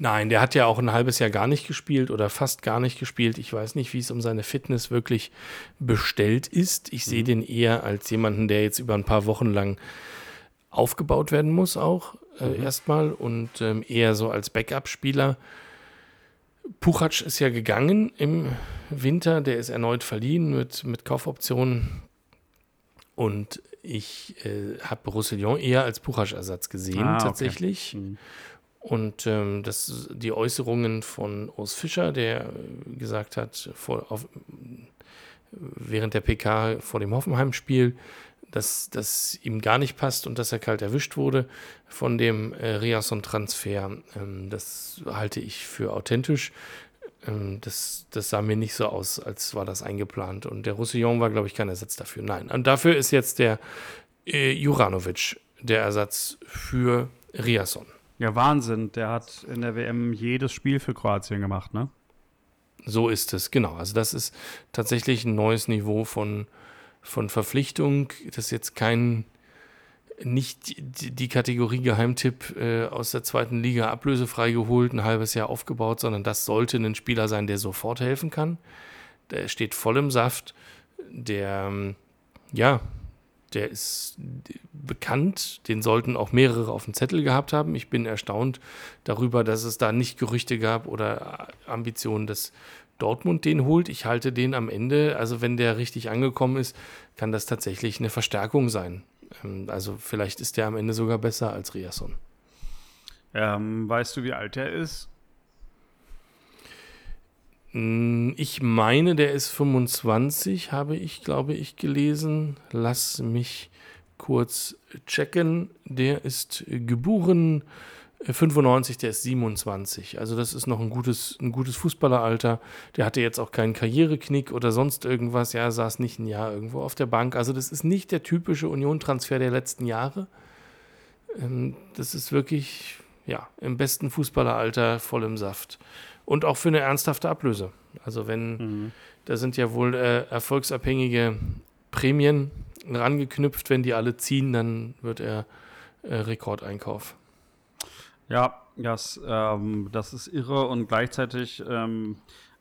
Nein, der hat ja auch ein halbes Jahr gar nicht gespielt oder fast gar nicht gespielt. Ich weiß nicht, wie es um seine Fitness wirklich bestellt ist. Ich mhm. sehe den eher als jemanden, der jetzt über ein paar Wochen lang aufgebaut werden muss, auch äh, mhm. erstmal und ähm, eher so als Backup-Spieler. Puchac ist ja gegangen im Winter, der ist erneut verliehen mit, mit Kaufoptionen. Und ich äh, habe Roussillon eher als Puchac-Ersatz gesehen, ah, tatsächlich. Okay. Mhm. Und ähm, das, die Äußerungen von Urs Fischer, der gesagt hat, vor, auf, während der PK vor dem Hoffenheim-Spiel, dass das ihm gar nicht passt und dass er kalt erwischt wurde von dem äh, Riasson-Transfer. Ähm, das halte ich für authentisch. Ähm, das, das sah mir nicht so aus, als war das eingeplant. Und der Roussillon war, glaube ich, kein Ersatz dafür. Nein. Und dafür ist jetzt der äh, Juranovic der Ersatz für Riasson. Ja, Wahnsinn. Der hat in der WM jedes Spiel für Kroatien gemacht, ne? So ist es, genau. Also das ist tatsächlich ein neues Niveau von von Verpflichtung. Das ist jetzt kein, nicht die Kategorie Geheimtipp äh, aus der zweiten Liga ablösefrei geholt, ein halbes Jahr aufgebaut, sondern das sollte ein Spieler sein, der sofort helfen kann. Der steht voll im Saft. Der, ja, der ist bekannt, den sollten auch mehrere auf dem Zettel gehabt haben. Ich bin erstaunt darüber, dass es da nicht Gerüchte gab oder Ambitionen, dass Dortmund den holt. Ich halte den am Ende, also wenn der richtig angekommen ist, kann das tatsächlich eine Verstärkung sein. Ähm, also vielleicht ist der am Ende sogar besser als Riasson. Ähm, weißt du, wie alt er ist? Hm, ich meine, der ist 25, habe ich, glaube ich, gelesen. Lass mich kurz checken. Der ist geboren 95, der ist 27. Also das ist noch ein gutes, ein gutes Fußballeralter. Der hatte jetzt auch keinen Karriereknick oder sonst irgendwas. Ja, saß nicht ein Jahr irgendwo auf der Bank. Also das ist nicht der typische Union-Transfer der letzten Jahre. Ähm, das ist wirklich, ja, im besten Fußballeralter voll im Saft. Und auch für eine ernsthafte Ablöse. Also wenn, mhm. da sind ja wohl äh, erfolgsabhängige Prämien rangeknüpft. Wenn die alle ziehen, dann wird er äh, Rekordeinkauf. Ja, das, ähm, das ist irre und gleichzeitig ähm,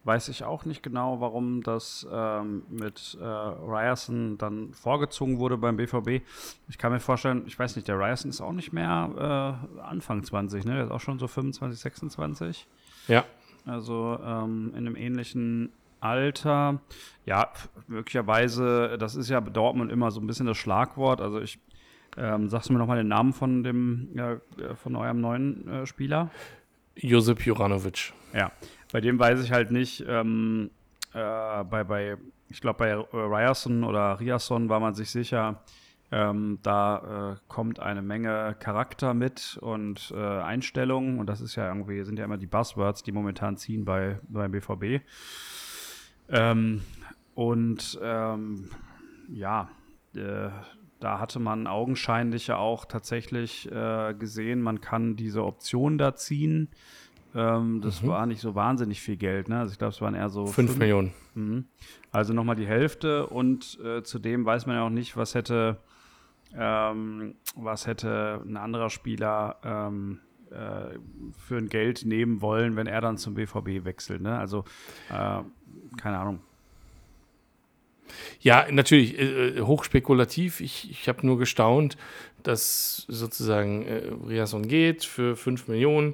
weiß ich auch nicht genau, warum das ähm, mit äh, Ryerson dann vorgezogen wurde beim BVB. Ich kann mir vorstellen, ich weiß nicht, der Ryerson ist auch nicht mehr äh, Anfang 20, ne? Der ist auch schon so 25, 26. Ja. Also ähm, in einem ähnlichen Alter. Ja, möglicherweise, das ist ja Dortmund immer so ein bisschen das Schlagwort. Also ich ähm, sagst du mir nochmal den Namen von dem, ja, von eurem neuen äh, Spieler? Josip Juranovic. Ja, bei dem weiß ich halt nicht, ähm, äh, bei, bei, ich glaube bei Ryerson oder Riasson war man sich sicher, ähm, da äh, kommt eine Menge Charakter mit und äh, Einstellungen und das ist ja irgendwie, sind ja immer die Buzzwords, die momentan ziehen bei, beim BVB. Ähm, und ähm, ja, äh, da hatte man augenscheinlich ja auch tatsächlich äh, gesehen, man kann diese Option da ziehen. Ähm, das mhm. war nicht so wahnsinnig viel Geld, ne? Also ich glaube, es waren eher so 5 Millionen. Mhm. Also nochmal die Hälfte und äh, zudem weiß man ja auch nicht, was hätte, ähm, was hätte ein anderer Spieler ähm, äh, für ein Geld nehmen wollen, wenn er dann zum BVB wechselt. Ne? Also äh, keine Ahnung. Ja, natürlich äh, äh, hochspekulativ. Ich, ich habe nur gestaunt, dass sozusagen äh, Riasson geht für 5 Millionen.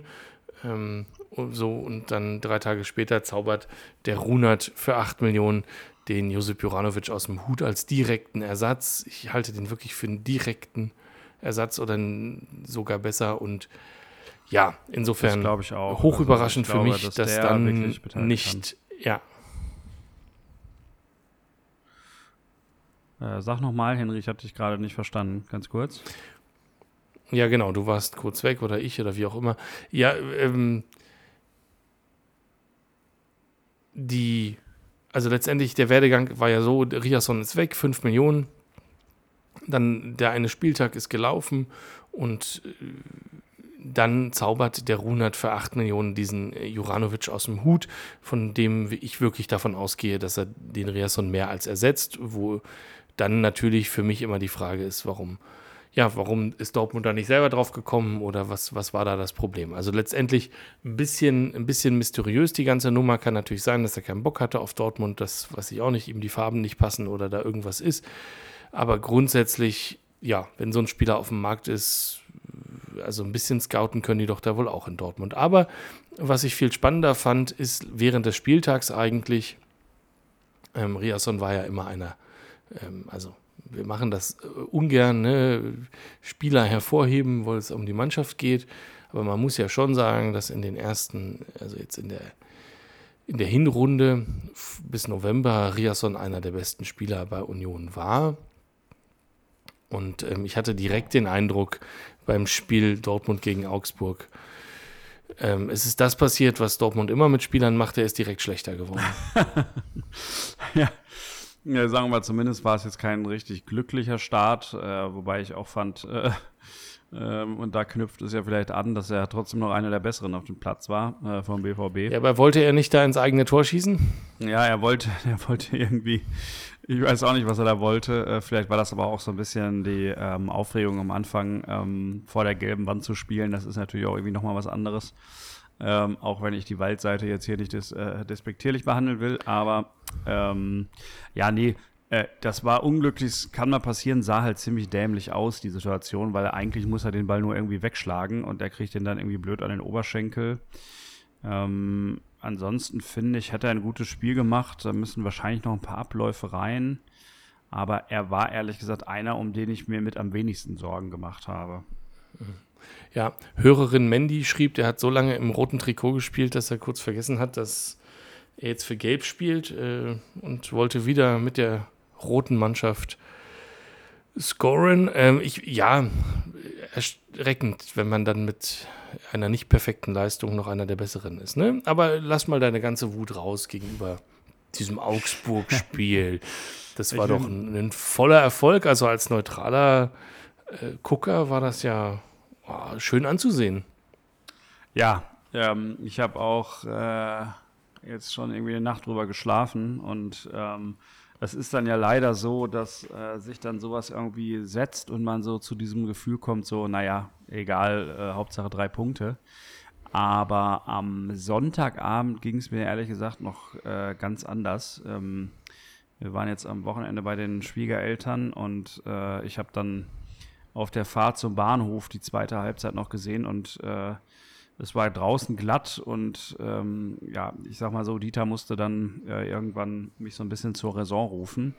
Ähm, und so und dann drei Tage später zaubert der Runert für 8 Millionen den Josip Juranovic aus dem Hut als direkten Ersatz. Ich halte den wirklich für einen direkten Ersatz oder sogar besser und ja, insofern hochüberraschend also für mich, dass, dass dann nicht, kann. ja, Äh, sag nochmal, Henry, ich hatte dich gerade nicht verstanden, ganz kurz. Ja, genau, du warst kurz weg oder ich oder wie auch immer. Ja, ähm, die, also letztendlich der Werdegang war ja so, Riasson ist weg, 5 Millionen, dann der eine Spieltag ist gelaufen und äh, dann zaubert der Runert für 8 Millionen diesen äh, Juranovic aus dem Hut, von dem ich wirklich davon ausgehe, dass er den Riasson mehr als ersetzt, wo dann natürlich für mich immer die Frage ist, warum, ja, warum ist Dortmund da nicht selber drauf gekommen oder was, was war da das Problem? Also letztendlich ein bisschen, ein bisschen mysteriös die ganze Nummer. Kann natürlich sein, dass er keinen Bock hatte auf Dortmund, das weiß ich auch nicht, ihm die Farben nicht passen oder da irgendwas ist. Aber grundsätzlich, ja, wenn so ein Spieler auf dem Markt ist, also ein bisschen scouten können die doch da wohl auch in Dortmund. Aber was ich viel spannender fand, ist während des Spieltags eigentlich, ähm, Riasson war ja immer einer ähm, also wir machen das äh, ungern, ne? Spieler hervorheben, weil es um die Mannschaft geht. Aber man muss ja schon sagen, dass in den ersten, also jetzt in der, in der Hinrunde bis November Riasson einer der besten Spieler bei Union war. Und ähm, ich hatte direkt den Eindruck beim Spiel Dortmund gegen Augsburg, ähm, es ist das passiert, was Dortmund immer mit Spielern macht, der ist direkt schlechter geworden. <laughs> <laughs> ja, ja, sagen wir zumindest war es jetzt kein richtig glücklicher Start, äh, wobei ich auch fand, äh, <laughs> äh, und da knüpft es ja vielleicht an, dass er trotzdem noch einer der Besseren auf dem Platz war äh, vom BVB. Ja, aber wollte er nicht da ins eigene Tor schießen? Ja, er wollte, <laughs> er wollte irgendwie, ich weiß auch nicht, was er da wollte. Äh, vielleicht war das aber auch so ein bisschen die ähm, Aufregung am Anfang, ähm, vor der gelben Wand zu spielen. Das ist natürlich auch irgendwie nochmal was anderes. Ähm, auch wenn ich die Waldseite jetzt hier nicht des, äh, despektierlich behandeln will, aber ähm, ja, nee, äh, das war unglücklich, kann mal passieren, sah halt ziemlich dämlich aus, die Situation, weil eigentlich muss er den Ball nur irgendwie wegschlagen und er kriegt den dann irgendwie blöd an den Oberschenkel. Ähm, ansonsten finde ich, hat er ein gutes Spiel gemacht, da müssen wahrscheinlich noch ein paar Abläufe rein, aber er war ehrlich gesagt einer, um den ich mir mit am wenigsten Sorgen gemacht habe. Mhm. Ja, Hörerin Mandy schrieb, der hat so lange im roten Trikot gespielt, dass er kurz vergessen hat, dass er jetzt für Gelb spielt äh, und wollte wieder mit der roten Mannschaft scoren. Ähm, ich, ja, erschreckend, wenn man dann mit einer nicht perfekten Leistung noch einer der besseren ist. Ne? Aber lass mal deine ganze Wut raus gegenüber diesem Augsburg-Spiel. <laughs> Das war doch ein, ein, voller Erfolg. Also als neutraler äh, Gucker war das ja oh, schön anzusehen. Ja, ähm, ich habe auch äh, jetzt schon irgendwie eine Nacht drüber geschlafen und ähm, es ist dann ja leider so, dass äh, sich dann sowas irgendwie setzt und man so zu diesem Gefühl kommt, so, naja, egal, äh, Hauptsache drei Punkte. Aber am Sonntagabend ging es mir ehrlich gesagt noch äh, ganz anders. Ähm, wir waren jetzt am Wochenende bei den Schwiegereltern und äh, ich habe dann auf der Fahrt zum Bahnhof die zweite Halbzeit noch gesehen und äh, es war draußen glatt und ähm, ja, ich sag mal so, Dieter musste dann äh, irgendwann mich so ein bisschen zur Raison rufen,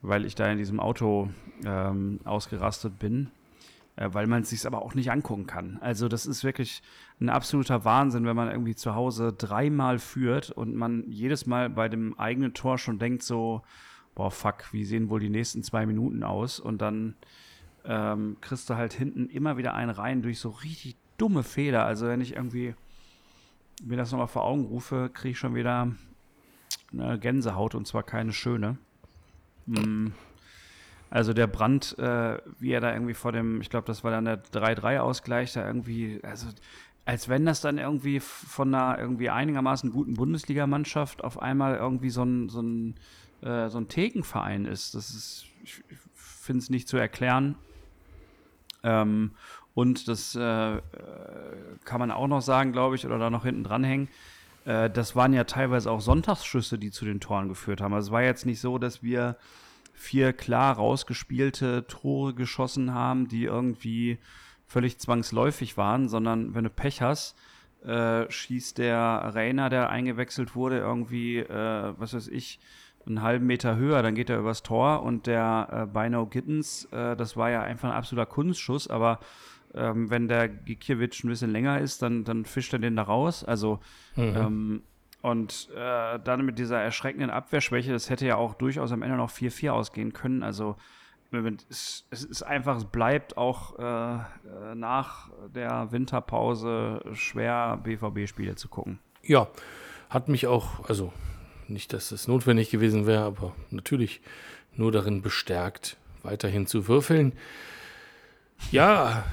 weil ich da in diesem Auto ähm, ausgerastet bin, äh, weil man es sich aber auch nicht angucken kann. Also das ist wirklich ein absoluter Wahnsinn, wenn man irgendwie zu Hause dreimal führt und man jedes Mal bei dem eigenen Tor schon denkt so, boah fuck, wie sehen wohl die nächsten zwei Minuten aus und dann ähm, kriegst du halt hinten immer wieder einen rein durch so richtig dumme Fehler. Also wenn ich irgendwie mir das nochmal vor Augen rufe, kriege ich schon wieder eine Gänsehaut und zwar keine schöne. Mm. Also der Brand, äh, wie er da irgendwie vor dem, ich glaube, das war dann der 3-3-Ausgleich, da irgendwie, also als wenn das dann irgendwie von einer irgendwie einigermaßen guten Bundesligamannschaft auf einmal irgendwie so ein, so ein, äh, so ein Thekenverein ist. Das ist, ich, ich finde es nicht zu erklären. Ähm, und das äh, kann man auch noch sagen, glaube ich, oder da noch hinten dranhängen. Äh, das waren ja teilweise auch Sonntagsschüsse, die zu den Toren geführt haben. Also es war jetzt nicht so, dass wir vier klar rausgespielte Tore geschossen haben, die irgendwie völlig zwangsläufig waren, sondern wenn du Pech hast, äh, schießt der Rainer, der eingewechselt wurde, irgendwie, äh, was weiß ich, einen halben Meter höher, dann geht er übers Tor und der äh, Bino Gittens, äh, das war ja einfach ein absoluter Kunstschuss, aber ähm, wenn der Gikiewicz ein bisschen länger ist, dann, dann fischt er den da raus. Also mhm. ähm, und äh, dann mit dieser erschreckenden Abwehrschwäche, das hätte ja auch durchaus am Ende noch 4-4 ausgehen können. Also es, ist einfach, es bleibt auch äh, äh nach der Winterpause schwer, BVB-Spiele zu gucken. Ja, hat mich auch, also nicht, dass das notwendig gewesen wäre, aber natürlich nur darin bestärkt, weiterhin zu würfeln. Ja,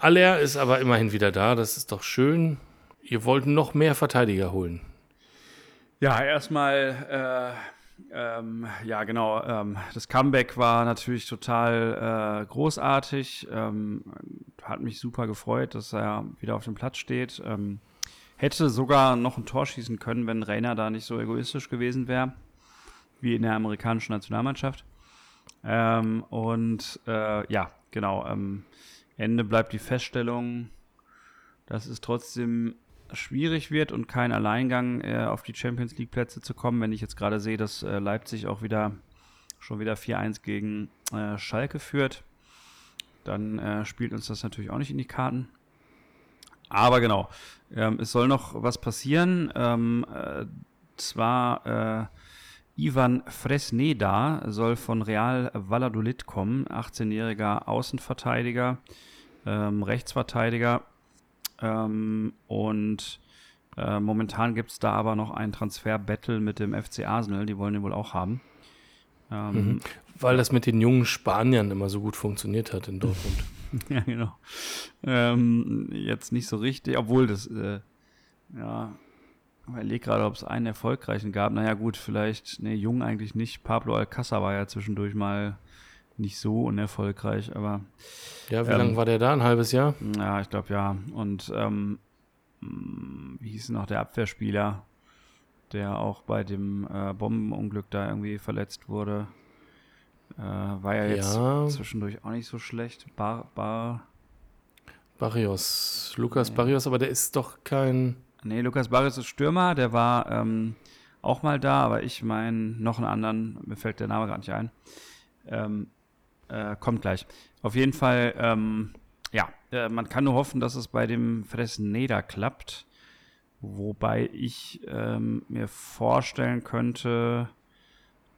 Aller ist aber immerhin wieder da, das ist doch schön. Ihr wollt noch mehr Verteidiger holen. Ja, erstmal, äh, ähm, ja genau, ähm, das Comeback war natürlich total äh, großartig. Ähm, hat mich super gefreut, dass er wieder auf dem Platz steht. Ähm, hätte sogar noch ein Tor schießen können, wenn Rainer da nicht so egoistisch gewesen wäre, wie in der amerikanischen Nationalmannschaft. Ähm, und äh, ja, genau. Ähm, Ende bleibt die Feststellung, dass es trotzdem schwierig wird und kein Alleingang äh, auf die Champions League Plätze zu kommen, wenn ich jetzt gerade sehe, dass äh, Leipzig auch wieder schon wieder 4-1 gegen äh, Schalke führt, dann äh, spielt uns das natürlich auch nicht in die Karten. Aber genau, ähm, es soll noch was passieren. Ähm, äh, zwar äh, Ivan Fresneda soll von Real Valladolid kommen, 18-jähriger Außenverteidiger, ähm, Rechtsverteidiger. Ähm, und äh, momentan gibt es da aber noch ein Transfer-Battle mit dem FC Arsenal, die wollen den wohl auch haben. Ähm, mhm. Weil das mit den jungen Spaniern immer so gut funktioniert hat in <laughs> Dortmund. <laughs> ja, genau. Ähm, jetzt nicht so richtig, obwohl das, äh, ja, ich überlege gerade, ob es einen erfolgreichen gab. Naja, gut, vielleicht, ne, jung eigentlich nicht. Pablo Alcázar war ja zwischendurch mal nicht so unerfolgreich, aber. Ja, wie ähm, lange war der da? Ein halbes Jahr? Ja, ich glaube ja. Und ähm, hm, wie hieß noch der Abwehrspieler, der auch bei dem äh, Bombenunglück da irgendwie verletzt wurde? Äh, war ja jetzt ja. zwischendurch auch nicht so schlecht. Bar, Bar Barrios. Lukas nee. Barrios, aber der ist doch kein. Nee, Lukas Barrios ist Stürmer, der war ähm, auch mal da, aber ich meine noch einen anderen, mir fällt der Name gerade nicht ein. Ähm, äh, kommt gleich. Auf jeden Fall, ähm, ja, äh, man kann nur hoffen, dass es bei dem Fresneda klappt. Wobei ich ähm, mir vorstellen könnte,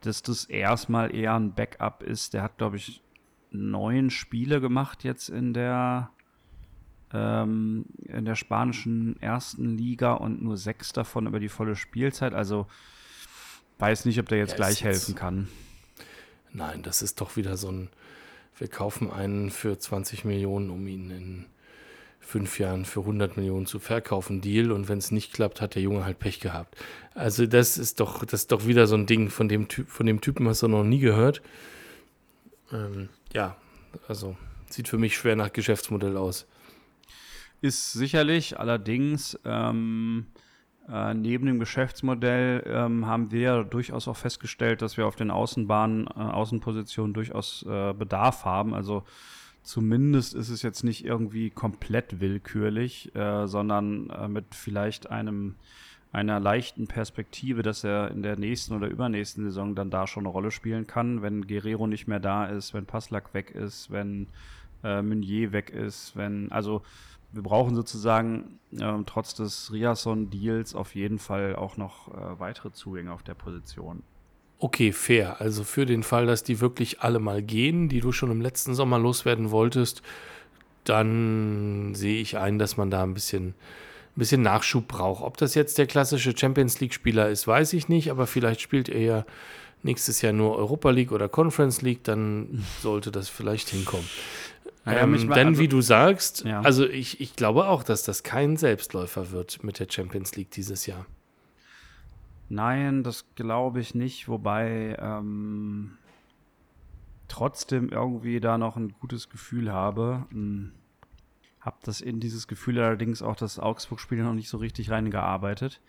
dass das erstmal eher ein Backup ist. Der hat, glaube ich, neun Spiele gemacht jetzt in der ähm, in der spanischen ersten Liga und nur sechs davon über die volle Spielzeit. Also weiß nicht, ob der jetzt ja, gleich helfen kann. Nein, das ist doch wieder so ein, wir kaufen einen für 20 Millionen, um ihn in fünf Jahren für 100 Millionen zu verkaufen, Deal. Und wenn es nicht klappt, hat der Junge halt Pech gehabt. Also das ist doch, das ist doch wieder so ein Ding, von dem, Typ, von dem Typen hast du noch nie gehört. Ähm, ja, also sieht für mich schwer nach Geschäftsmodell aus. Ist sicherlich, allerdings ähm, äh, neben dem Geschäftsmodell ähm, haben wir durchaus auch festgestellt, dass wir auf den Außenbahnen, äh, Außenpositionen durchaus äh, Bedarf haben. Also zumindest ist es jetzt nicht irgendwie komplett willkürlich, äh, sondern äh, mit vielleicht einem einer leichten Perspektive, dass er in der nächsten oder übernächsten Saison dann da schon eine Rolle spielen kann, wenn Guerrero nicht mehr da ist, wenn Passlack weg ist, wenn äh, Meunier weg ist, wenn also wir brauchen sozusagen ähm, trotz des Riasson-Deals auf jeden Fall auch noch äh, weitere Zugänge auf der Position. Okay, fair. Also für den Fall, dass die wirklich alle mal gehen, die du schon im letzten Sommer loswerden wolltest, dann sehe ich ein, dass man da ein bisschen bisschen Nachschub braucht. Ob das jetzt der klassische Champions League-Spieler ist, weiß ich nicht, aber vielleicht spielt er ja nächstes Jahr nur Europa League oder Conference League, dann sollte das vielleicht hinkommen. Naja, ähm, denn also- wie du sagst, Ja. also ich, ich glaube auch, dass das kein Selbstläufer wird mit der Champions League dieses Jahr. Nein, das glaube ich nicht, wobei ähm, trotzdem irgendwie da noch ein gutes Gefühl habe. Hm, hab das in dieses Gefühl allerdings auch das Augsburg-Spiel noch nicht so richtig reingearbeitet.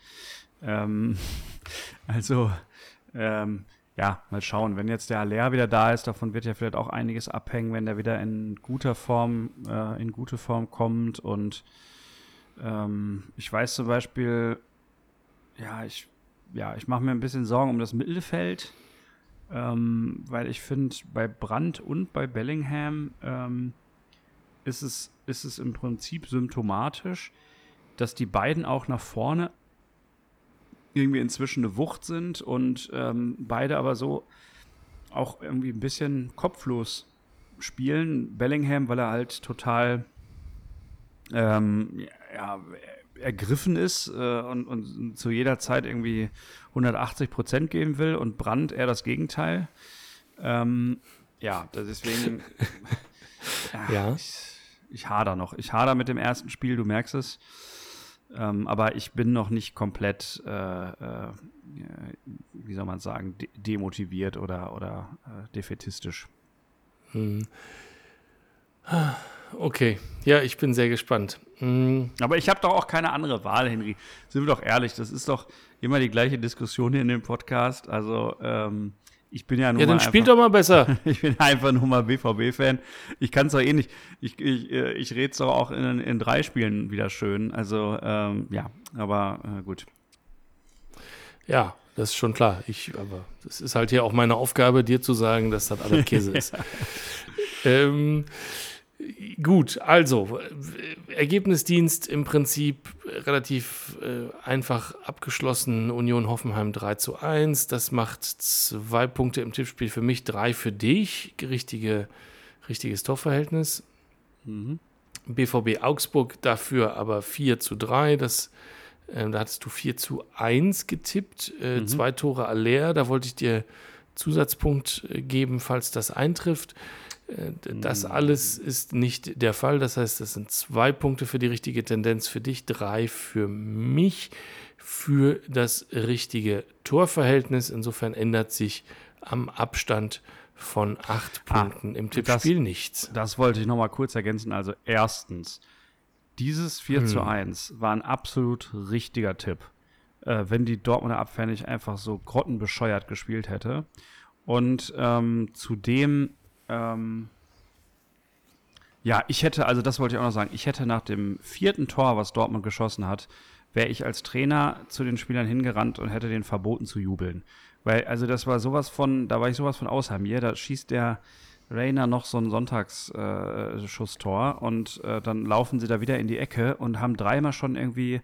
Ähm, <laughs> also, ähm, ja, mal schauen. Wenn jetzt der Aller wieder da ist, davon wird ja vielleicht auch einiges abhängen, wenn der wieder in guter Form, äh, in gute Form kommt. Und ähm, ich weiß zum Beispiel, ja, ich, ja, ich mache mir ein bisschen Sorgen um das Mittelfeld, ähm, weil ich finde, bei Brandt und bei Bellingham ähm, ist, es, ist es im Prinzip symptomatisch, dass die beiden auch nach vorne irgendwie inzwischen eine Wucht sind und ähm, beide aber so auch irgendwie ein bisschen kopflos spielen. Bellingham, weil er halt total ähm, ja, ergriffen ist äh, und, und zu jeder Zeit irgendwie 180 Prozent geben will und Brandt eher das Gegenteil. Ähm, ja, deswegen. <laughs> Ja. Ich, ich hader noch. Ich hader mit dem ersten Spiel, du merkst es. Ähm, aber ich bin noch nicht komplett, äh, äh, wie soll man sagen, de demotiviert oder, oder äh, defetistisch. Hm. Okay, ja, ich bin sehr gespannt. Hm. Aber ich habe doch auch keine andere Wahl, Henry. Sind wir doch ehrlich, das ist doch immer die gleiche Diskussion hier in dem Podcast. Also, ähm, ich bin ja nur Ja, dann spielt doch mal besser. <laughs> Ich bin einfach nur mal BVB-Fan. Ich kann es doch eh nicht. Ich, ich, äh, ich rede es doch auch in, in drei Spielen wieder schön. Also, ähm, ja, aber äh, gut. Ja, das ist schon klar. Ich, aber das ist halt hier auch meine Aufgabe, dir zu sagen, dass das alles Käse <laughs> ist. ähm, gut, also äh, Ergebnisdienst im Prinzip relativ äh, einfach abgeschlossen. Union Hoffenheim 3 zu 1. Das macht zwei Punkte im Tippspiel für mich, drei für dich. Richtige, richtiges Torverhältnis. BVB Augsburg dafür aber 4 zu 3. Das ähm, da hattest du 4 zu 1 getippt, äh, zwei Tore Aller. Da wollte ich dir Zusatzpunkt äh, geben, falls das eintrifft. Äh, das alles ist nicht der Fall. Das heißt, das sind zwei Punkte für die richtige Tendenz für dich, drei für mich für das richtige Torverhältnis. Insofern ändert sich am Abstand von acht Ah, Punkten im das- Tippspiel nichts. Das wollte ich noch mal kurz ergänzen. Also, erstens, dieses 4 zu 1 war ein absolut richtiger Tipp. Äh, wenn die Dortmunder Abwehr nicht einfach so grottenbescheuert gespielt hätte. Und ähm, zudem, ähm, ja, ich hätte, also das wollte ich auch noch sagen, ich hätte nach dem vierten Tor, was Dortmund geschossen hat, wäre ich als Trainer zu den Spielern hingerannt und hätte denen verboten zu jubeln. Weil, also das war sowas von, da war ich sowas von außer mir, da schießt der Rainer noch so ein Sonntagsschusstor äh, und äh, dann laufen sie da wieder in die Ecke und haben dreimal schon irgendwie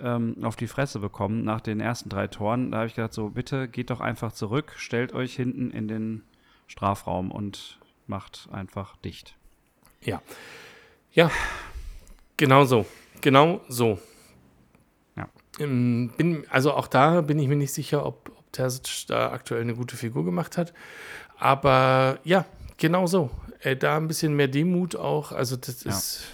ähm, auf die Fresse bekommen nach den ersten drei Toren. Da habe ich gedacht, so bitte geht doch einfach zurück, stellt euch hinten in den Strafraum und macht einfach dicht. Ja. Ja, genau so. Genau so. Ja. Ähm, bin, also auch da bin ich mir nicht sicher, ob, ob Terzic da aktuell eine gute Figur gemacht hat. Aber ja, genau so. Äh, da ein bisschen mehr Demut auch. Also das Ja. ist,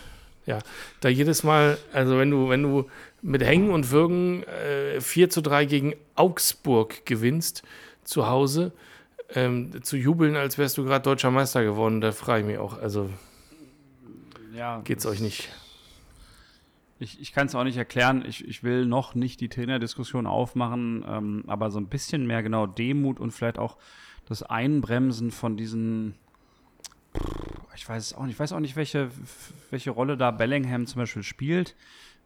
ja, da jedes Mal, also wenn du, wenn du mit Hängen und Würgen äh, 4 zu 3 gegen Augsburg gewinnst zu Hause, ähm, zu jubeln, als wärst du gerade deutscher Meister geworden, da frage ich mich auch, also Ja, geht's euch nicht. Ich, ich kann es auch nicht erklären. Ich, ich will noch nicht die Trainerdiskussion aufmachen, ähm, aber so ein bisschen mehr genau Demut und vielleicht auch das Einbremsen von diesen. Ich weiß es auch nicht. Ich weiß auch nicht, welche, welche Rolle da Bellingham zum Beispiel spielt.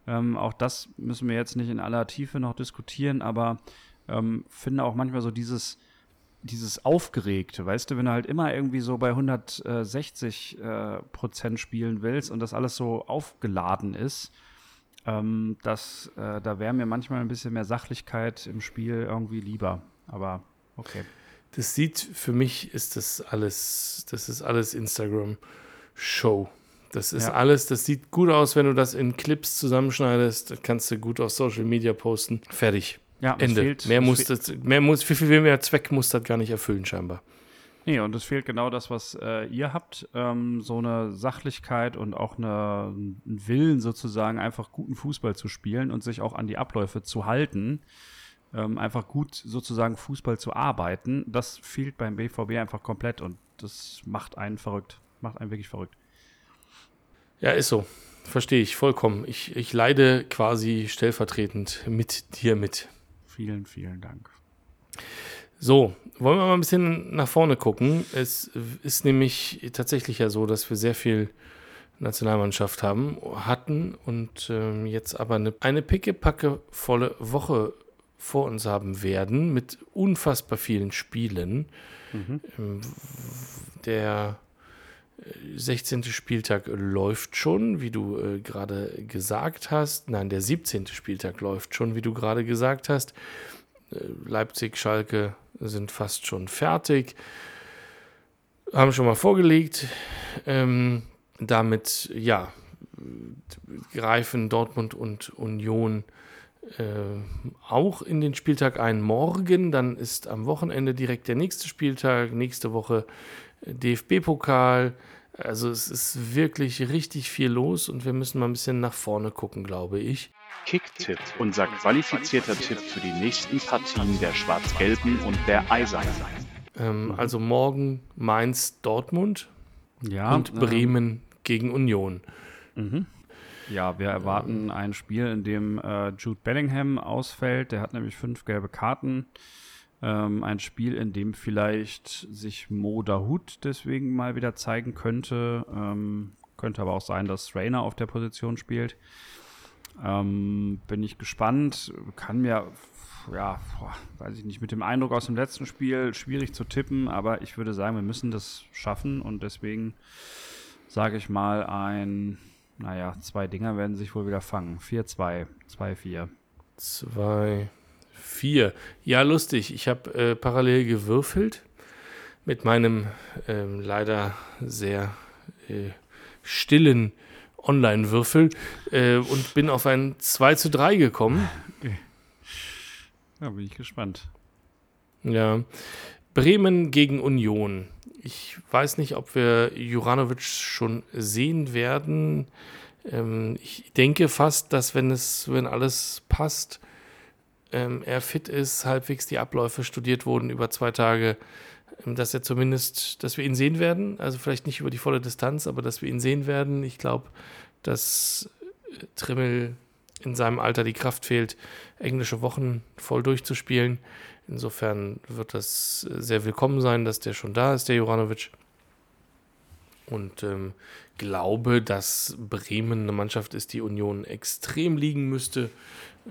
Ähm, auch das müssen wir jetzt nicht in aller Tiefe noch diskutieren, aber ähm, finde auch manchmal so dieses, dieses Aufgeregte, weißt du, wenn du halt immer irgendwie so bei 160 äh, Prozent spielen willst und das alles so aufgeladen ist, ähm, das, äh, da wäre mir manchmal ein bisschen mehr Sachlichkeit im Spiel irgendwie lieber. Aber okay. Das sieht für mich ist das alles, das ist alles Instagram-Show. Das ist Ja. alles, das sieht gut aus, wenn du das in Clips zusammenschneidest. Das kannst du gut auf Social Media posten. Fertig. Ja, Ende. fehlt- mehr muss das, mehr muss, viel, viel mehr Zweck muss das gar nicht erfüllen, scheinbar. Nee, und es fehlt genau das, was äh, ihr habt. Ähm, so eine Sachlichkeit und auch eine, einen Willen sozusagen, einfach guten Fußball zu spielen und sich auch an die Abläufe zu halten. Ähm, einfach gut sozusagen Fußball zu arbeiten. Das fehlt beim BVB einfach komplett und das macht einen verrückt. Macht einen wirklich verrückt. Ja, ist so. Verstehe ich vollkommen. Ich, ich leide quasi stellvertretend mit dir mit. Vielen, vielen Dank. So, wollen wir mal ein bisschen nach vorne gucken. Es ist nämlich tatsächlich ja so, dass wir sehr viel Nationalmannschaft haben, hatten und ähm, jetzt aber eine, eine pickepacke volle Woche vor uns haben werden mit unfassbar vielen Spielen. Ähm, Der 16. Spieltag läuft schon, wie du äh, gerade gesagt hast. Nein, der 17. Spieltag läuft schon, wie du gerade gesagt hast. Äh, Leipzig, Schalke sind fast schon fertig. Haben schon mal vorgelegt. Ähm, damit, ja, greifen Dortmund und Union äh, auch in den Spieltag ein. Morgen, dann ist am Wochenende direkt der nächste Spieltag. Nächste Woche DFB-Pokal. Also es ist wirklich richtig viel los und wir müssen mal ein bisschen nach vorne gucken, glaube ich. Kicktipp, unser qualifizierter Tipp für die nächsten Partien der Schwarz-Gelben und der Eisernen. Ähm, also morgen Mainz, Dortmund Ja, und ähm, Bremen gegen Union. Ja, wir erwarten ein Spiel, in dem äh, Jude Bellingham ausfällt. Der hat nämlich fünf gelbe Karten. Ähm, ein Spiel, in dem vielleicht sich Mo Dahut deswegen mal wieder zeigen könnte. Ähm, könnte aber auch sein, dass Rainer auf der Position spielt. Ähm, bin ich gespannt. Kann mir, ja, boah, weiß ich nicht, mit dem Eindruck aus dem letzten Spiel schwierig zu tippen, aber ich würde sagen, wir müssen das schaffen und deswegen sage ich mal ein, naja, zwei Dinger werden sich wohl wieder fangen. 4-2, 2-4. Zwei, vier. Ja, lustig. Ich habe äh, parallel gewürfelt mit meinem ähm, leider sehr äh, stillen Online-Würfel äh, und bin auf ein 2 zu 3 gekommen. Ja, bin ich gespannt. Ja. Bremen gegen Union. Ich weiß nicht, ob wir Juranovic schon sehen werden. Ähm, ich denke fast, dass wenn es, wenn alles passt, ähm, er fit ist, halbwegs die Abläufe studiert wurden über zwei Tage, ähm, dass er zumindest, dass wir ihn sehen werden. Also vielleicht nicht über die volle Distanz, aber dass wir ihn sehen werden. Ich glaube, dass äh, Trimmel in seinem Alter die Kraft fehlt, englische Wochen voll durchzuspielen. Insofern wird das äh, sehr willkommen sein, dass der schon da ist, der Juranovic. Und ähm, glaube, dass Bremen eine Mannschaft ist, die Union extrem liegen müsste,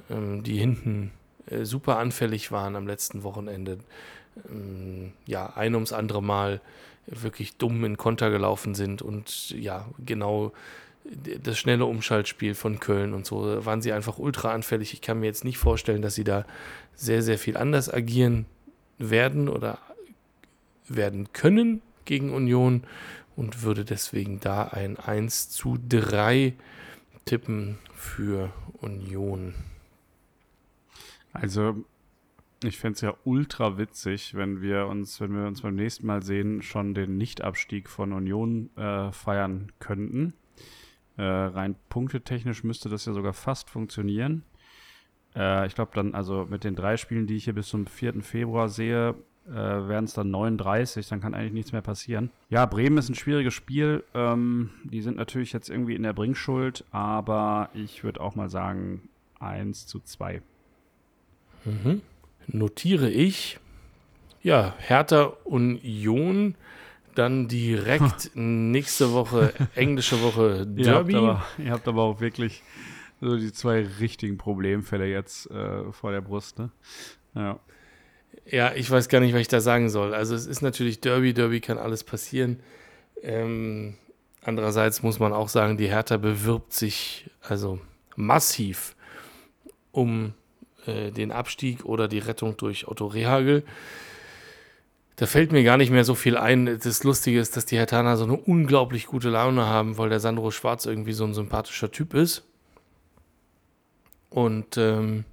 ähm, die hinten äh, super anfällig waren am letzten Wochenende. Ähm, ja, ein ums andere Mal wirklich dumm in Konter gelaufen sind und ja, genau das schnelle Umschaltspiel von Köln und so waren sie einfach ultra anfällig. Ich kann mir jetzt nicht vorstellen, dass sie da sehr, sehr viel anders agieren werden oder werden können gegen Union und würde deswegen da ein 1 zu 3 tippen für Union. Also, ich fände es ja ultra witzig, wenn wir uns, wenn wir uns beim nächsten Mal sehen, schon den Nichtabstieg von Union äh, feiern könnten. Äh, rein punktetechnisch müsste das ja sogar fast funktionieren. Äh, ich glaube dann, also mit den drei Spielen, die ich hier bis zum 4. Februar sehe, äh, werden es dann 39, dann kann eigentlich nichts mehr passieren. Ja, Bremen ist ein schwieriges Spiel. Ähm, die sind natürlich jetzt irgendwie in der Bringschuld, aber ich würde auch mal sagen 1 zu 2. Mhm. Notiere ich. Ja, Hertha Union, dann direkt <laughs> nächste Woche, englische Woche <laughs> Ihr habt, Derby. aber, ihr habt aber auch wirklich so die zwei richtigen Problemfälle jetzt äh, vor der Brust, ne? Ja. Ja, ich weiß gar nicht, was ich da sagen soll. Also es ist natürlich Derby, Derby kann alles passieren. Ähm, andererseits muss man auch sagen, die Hertha bewirbt sich also massiv um äh, den Abstieg oder die Rettung durch Otto Rehagel. Da fällt mir gar nicht mehr so viel ein. Das Lustige ist, dass die Hertaner so eine unglaublich gute Laune haben, weil der Sandro Schwarz irgendwie so ein sympathischer Typ ist. Und ähm,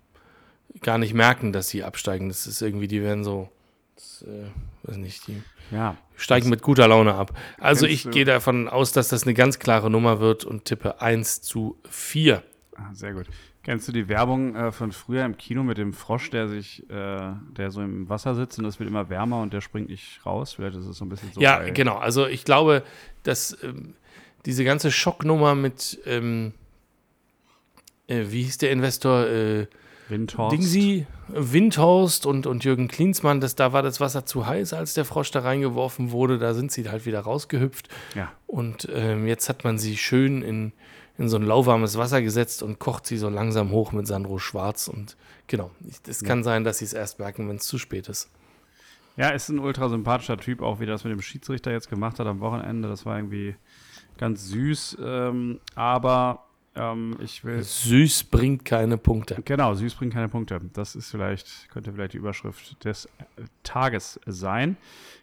gar nicht merken, dass sie absteigen. Das ist irgendwie, die werden so, das, äh, weiß nicht, die Ja. steigen mit guter Laune ab. Also ich gehe davon aus, dass das eine ganz klare Nummer wird und tippe 1 zu 4. Ah, sehr gut. Kennst du die Werbung äh, von früher im Kino mit dem Frosch, der sich, äh, der so im Wasser sitzt und es wird immer wärmer und der springt nicht raus? Vielleicht ist es so ein bisschen so. ja, bei- genau. Also ich glaube, dass ähm, diese ganze Schocknummer mit, ähm, äh, wie hieß der Investor? Äh, Windhorst. Dingsy, Windhorst und, und Jürgen Klinsmann, das, da war das Wasser zu heiß, als der Frosch da reingeworfen wurde. Da sind sie halt wieder rausgehüpft. Ja. Und ähm, jetzt hat man sie schön in, in so ein lauwarmes Wasser gesetzt und kocht sie so langsam hoch mit Sandro Schwarz. Und genau, es kann sein, dass sie es erst merken, wenn es zu spät ist. Ja, ist ein ultra sympathischer Typ, auch wie das mit dem Schiedsrichter jetzt gemacht hat am Wochenende. Das war irgendwie ganz süß. Ähm, aber ähm, ich will. Süß bringt keine Punkte. Genau, süß bringt keine Punkte. Das ist vielleicht, könnte vielleicht die Überschrift des äh, Tages sein.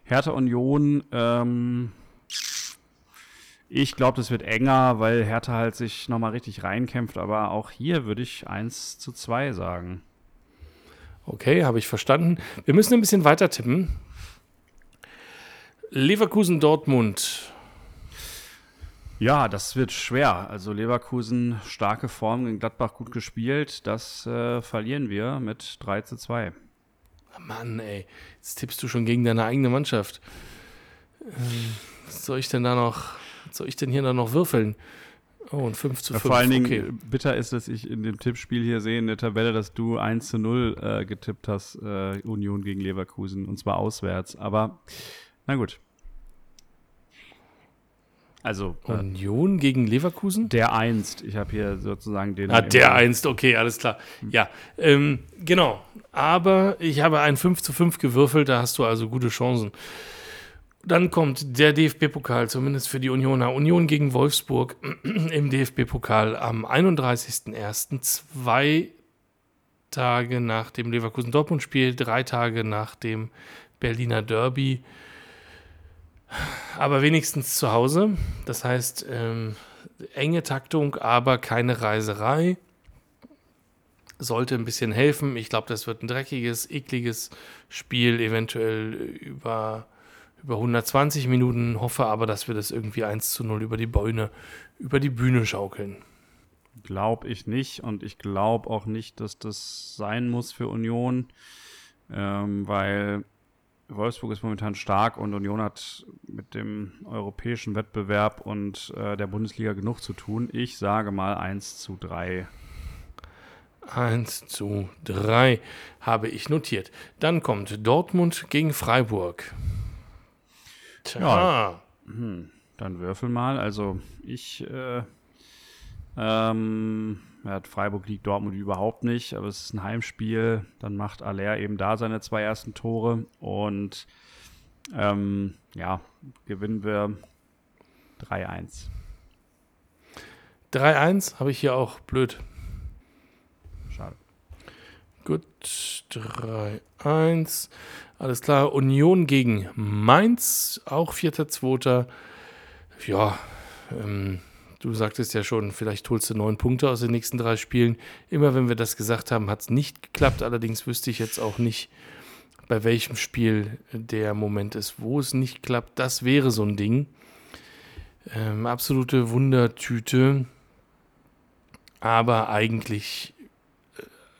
Hertha Union, ähm, ich glaube, das wird enger, weil Hertha halt sich nochmal richtig reinkämpft, aber auch hier würde ich 1 zu 2 sagen. Okay, habe ich verstanden. Wir müssen ein bisschen weiter tippen. Leverkusen-Dortmund. Ja, das wird schwer. Also Leverkusen, starke Form gegen Gladbach gut gespielt. Das äh, verlieren wir mit 3 zu 2. Mann, ey, jetzt tippst du schon gegen deine eigene Mannschaft. Ähm, was soll ich denn da noch, was soll ich denn hier da noch würfeln? Oh, ein 5 zu Ja, 5. vor allen Dingen okay. äh, bitter ist, dass ich in dem Tippspiel hier sehe in der Tabelle, dass du 1 zu 0 äh, getippt hast, äh, Union gegen Leverkusen, und zwar auswärts. Aber na gut. Also äh, Union gegen Leverkusen? der einst, ich habe hier sozusagen den. Ah, der einst, okay, alles klar. Ja, ähm, genau. Aber ich habe ein 5 zu 5 gewürfelt, da hast du also gute Chancen. Dann kommt der DFB-Pokal, zumindest für die Unioner. Union gegen Wolfsburg <clears throat> im DFB-Pokal am 31.01. Zwei Tage nach dem Leverkusen-Dortmund-Spiel, drei Tage nach dem Berliner Derby. Aber wenigstens zu Hause. Das heißt, ähm, enge Taktung, aber keine Reiserei. Sollte ein bisschen helfen. Ich glaube, das wird ein dreckiges, ekliges Spiel, eventuell über, über 120 Minuten. Hoffe aber, dass wir das irgendwie 1 zu 0 über die Beine, über die Bühne schaukeln. Glaube ich nicht und ich glaube auch nicht, dass das sein muss für Union, ähm, weil Wolfsburg ist momentan stark und Union hat mit dem europäischen Wettbewerb und äh, der Bundesliga genug zu tun. Ich sage mal 1 zu 3. 1 zu 3 habe ich notiert. Dann kommt Dortmund gegen Freiburg. Tja, Ja. Dann würfel mal. Also ich, äh, ähm, ja, Freiburg liegt Dortmund überhaupt nicht, aber es ist ein Heimspiel. Dann macht Aller eben da seine zwei ersten Tore und ähm, ja, gewinnen wir 3-1. 3-1 habe ich hier auch blöd. Schade. Gut, 3-1. Alles klar. Union gegen Mainz, auch 4.2. Ja, ähm, du sagtest ja schon, vielleicht holst du neun Punkte aus den nächsten drei Spielen. Immer wenn wir das gesagt haben, hat es nicht geklappt. Allerdings wüsste ich jetzt auch nicht, bei welchem Spiel der Moment ist, wo es nicht klappt. Das wäre so ein Ding. Ähm, absolute Wundertüte. Aber eigentlich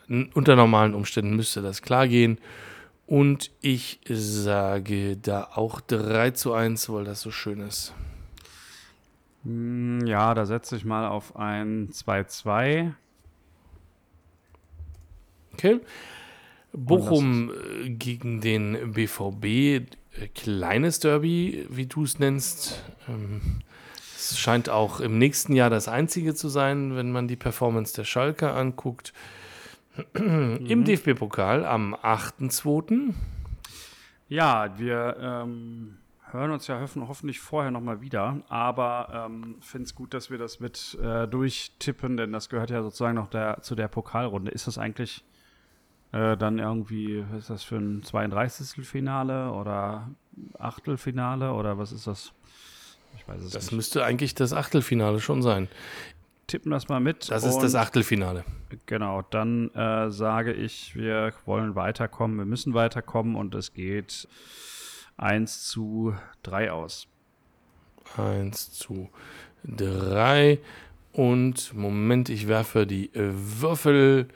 n- unter normalen Umständen müsste das klar gehen. Und ich sage da auch 3 zu 1, weil das so schön ist. Hm, Ja, da setze ich mal auf ein 2-2. Okay. Bochum äh, gegen den BVB, äh, kleines Derby, wie du es nennst. Ähm, Es scheint auch im nächsten Jahr das einzige zu sein, wenn man die Performance der Schalke anguckt. <clears throat> Im DFB-Pokal am 8.2. Ja, wir ähm, hören uns ja hoffen, hoffentlich vorher nochmal wieder, aber ähm, finde es gut, dass wir das mit äh, durchtippen, denn das gehört ja sozusagen noch der, zu der Pokalrunde. Ist das eigentlich äh, dann irgendwie, ist das für ein 32. Finale oder Achtelfinale oder was ist das? Ich weiß es das nicht. müsste eigentlich das Achtelfinale schon sein. Tippen das mal mit. Das ist das Achtelfinale. Genau, dann äh, sage ich, wir wollen weiterkommen, wir müssen weiterkommen und es geht 1 zu 3 aus. 1 zu 3 und Moment, ich werfe die Würfel.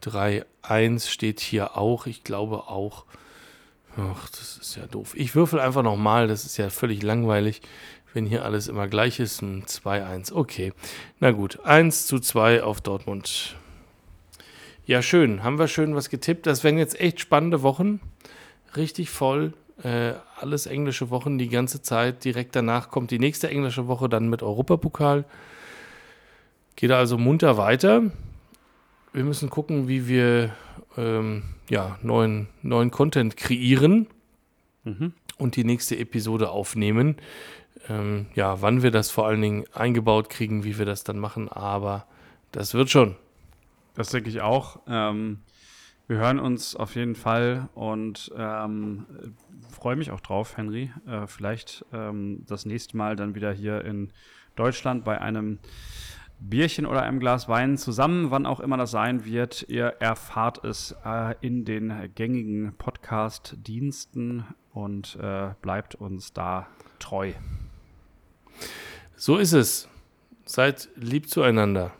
3, 1 steht hier auch. Ich glaube auch. Ach, das ist ja doof. Ich würfel einfach nochmal. Das ist ja völlig langweilig, wenn hier alles immer gleich ist. 2, 1. Okay. Na gut. 1 zu 2 auf Dortmund. Ja, schön. Haben wir schön was getippt. Das werden jetzt echt spannende Wochen. Richtig voll. Äh, alles englische Wochen die ganze Zeit. Direkt danach kommt die nächste englische Woche dann mit Europapokal. Geht also munter weiter. Wir müssen gucken, wie wir ähm, ja, neuen, neuen Content kreieren mhm. und die nächste Episode aufnehmen. Ähm, ja, wann wir das vor allen Dingen eingebaut kriegen, wie wir das dann machen, aber das wird schon. Das denke ich auch. Ähm, wir hören uns auf jeden Fall und ähm, freue mich auch drauf, Henry. Äh, vielleicht ähm, das nächste Mal dann wieder hier in Deutschland bei einem Bierchen oder einem Glas Wein zusammen, wann auch immer das sein wird. Ihr erfahrt es äh, in den gängigen Podcast-Diensten und äh, bleibt uns da treu. So ist es. Seid lieb zueinander.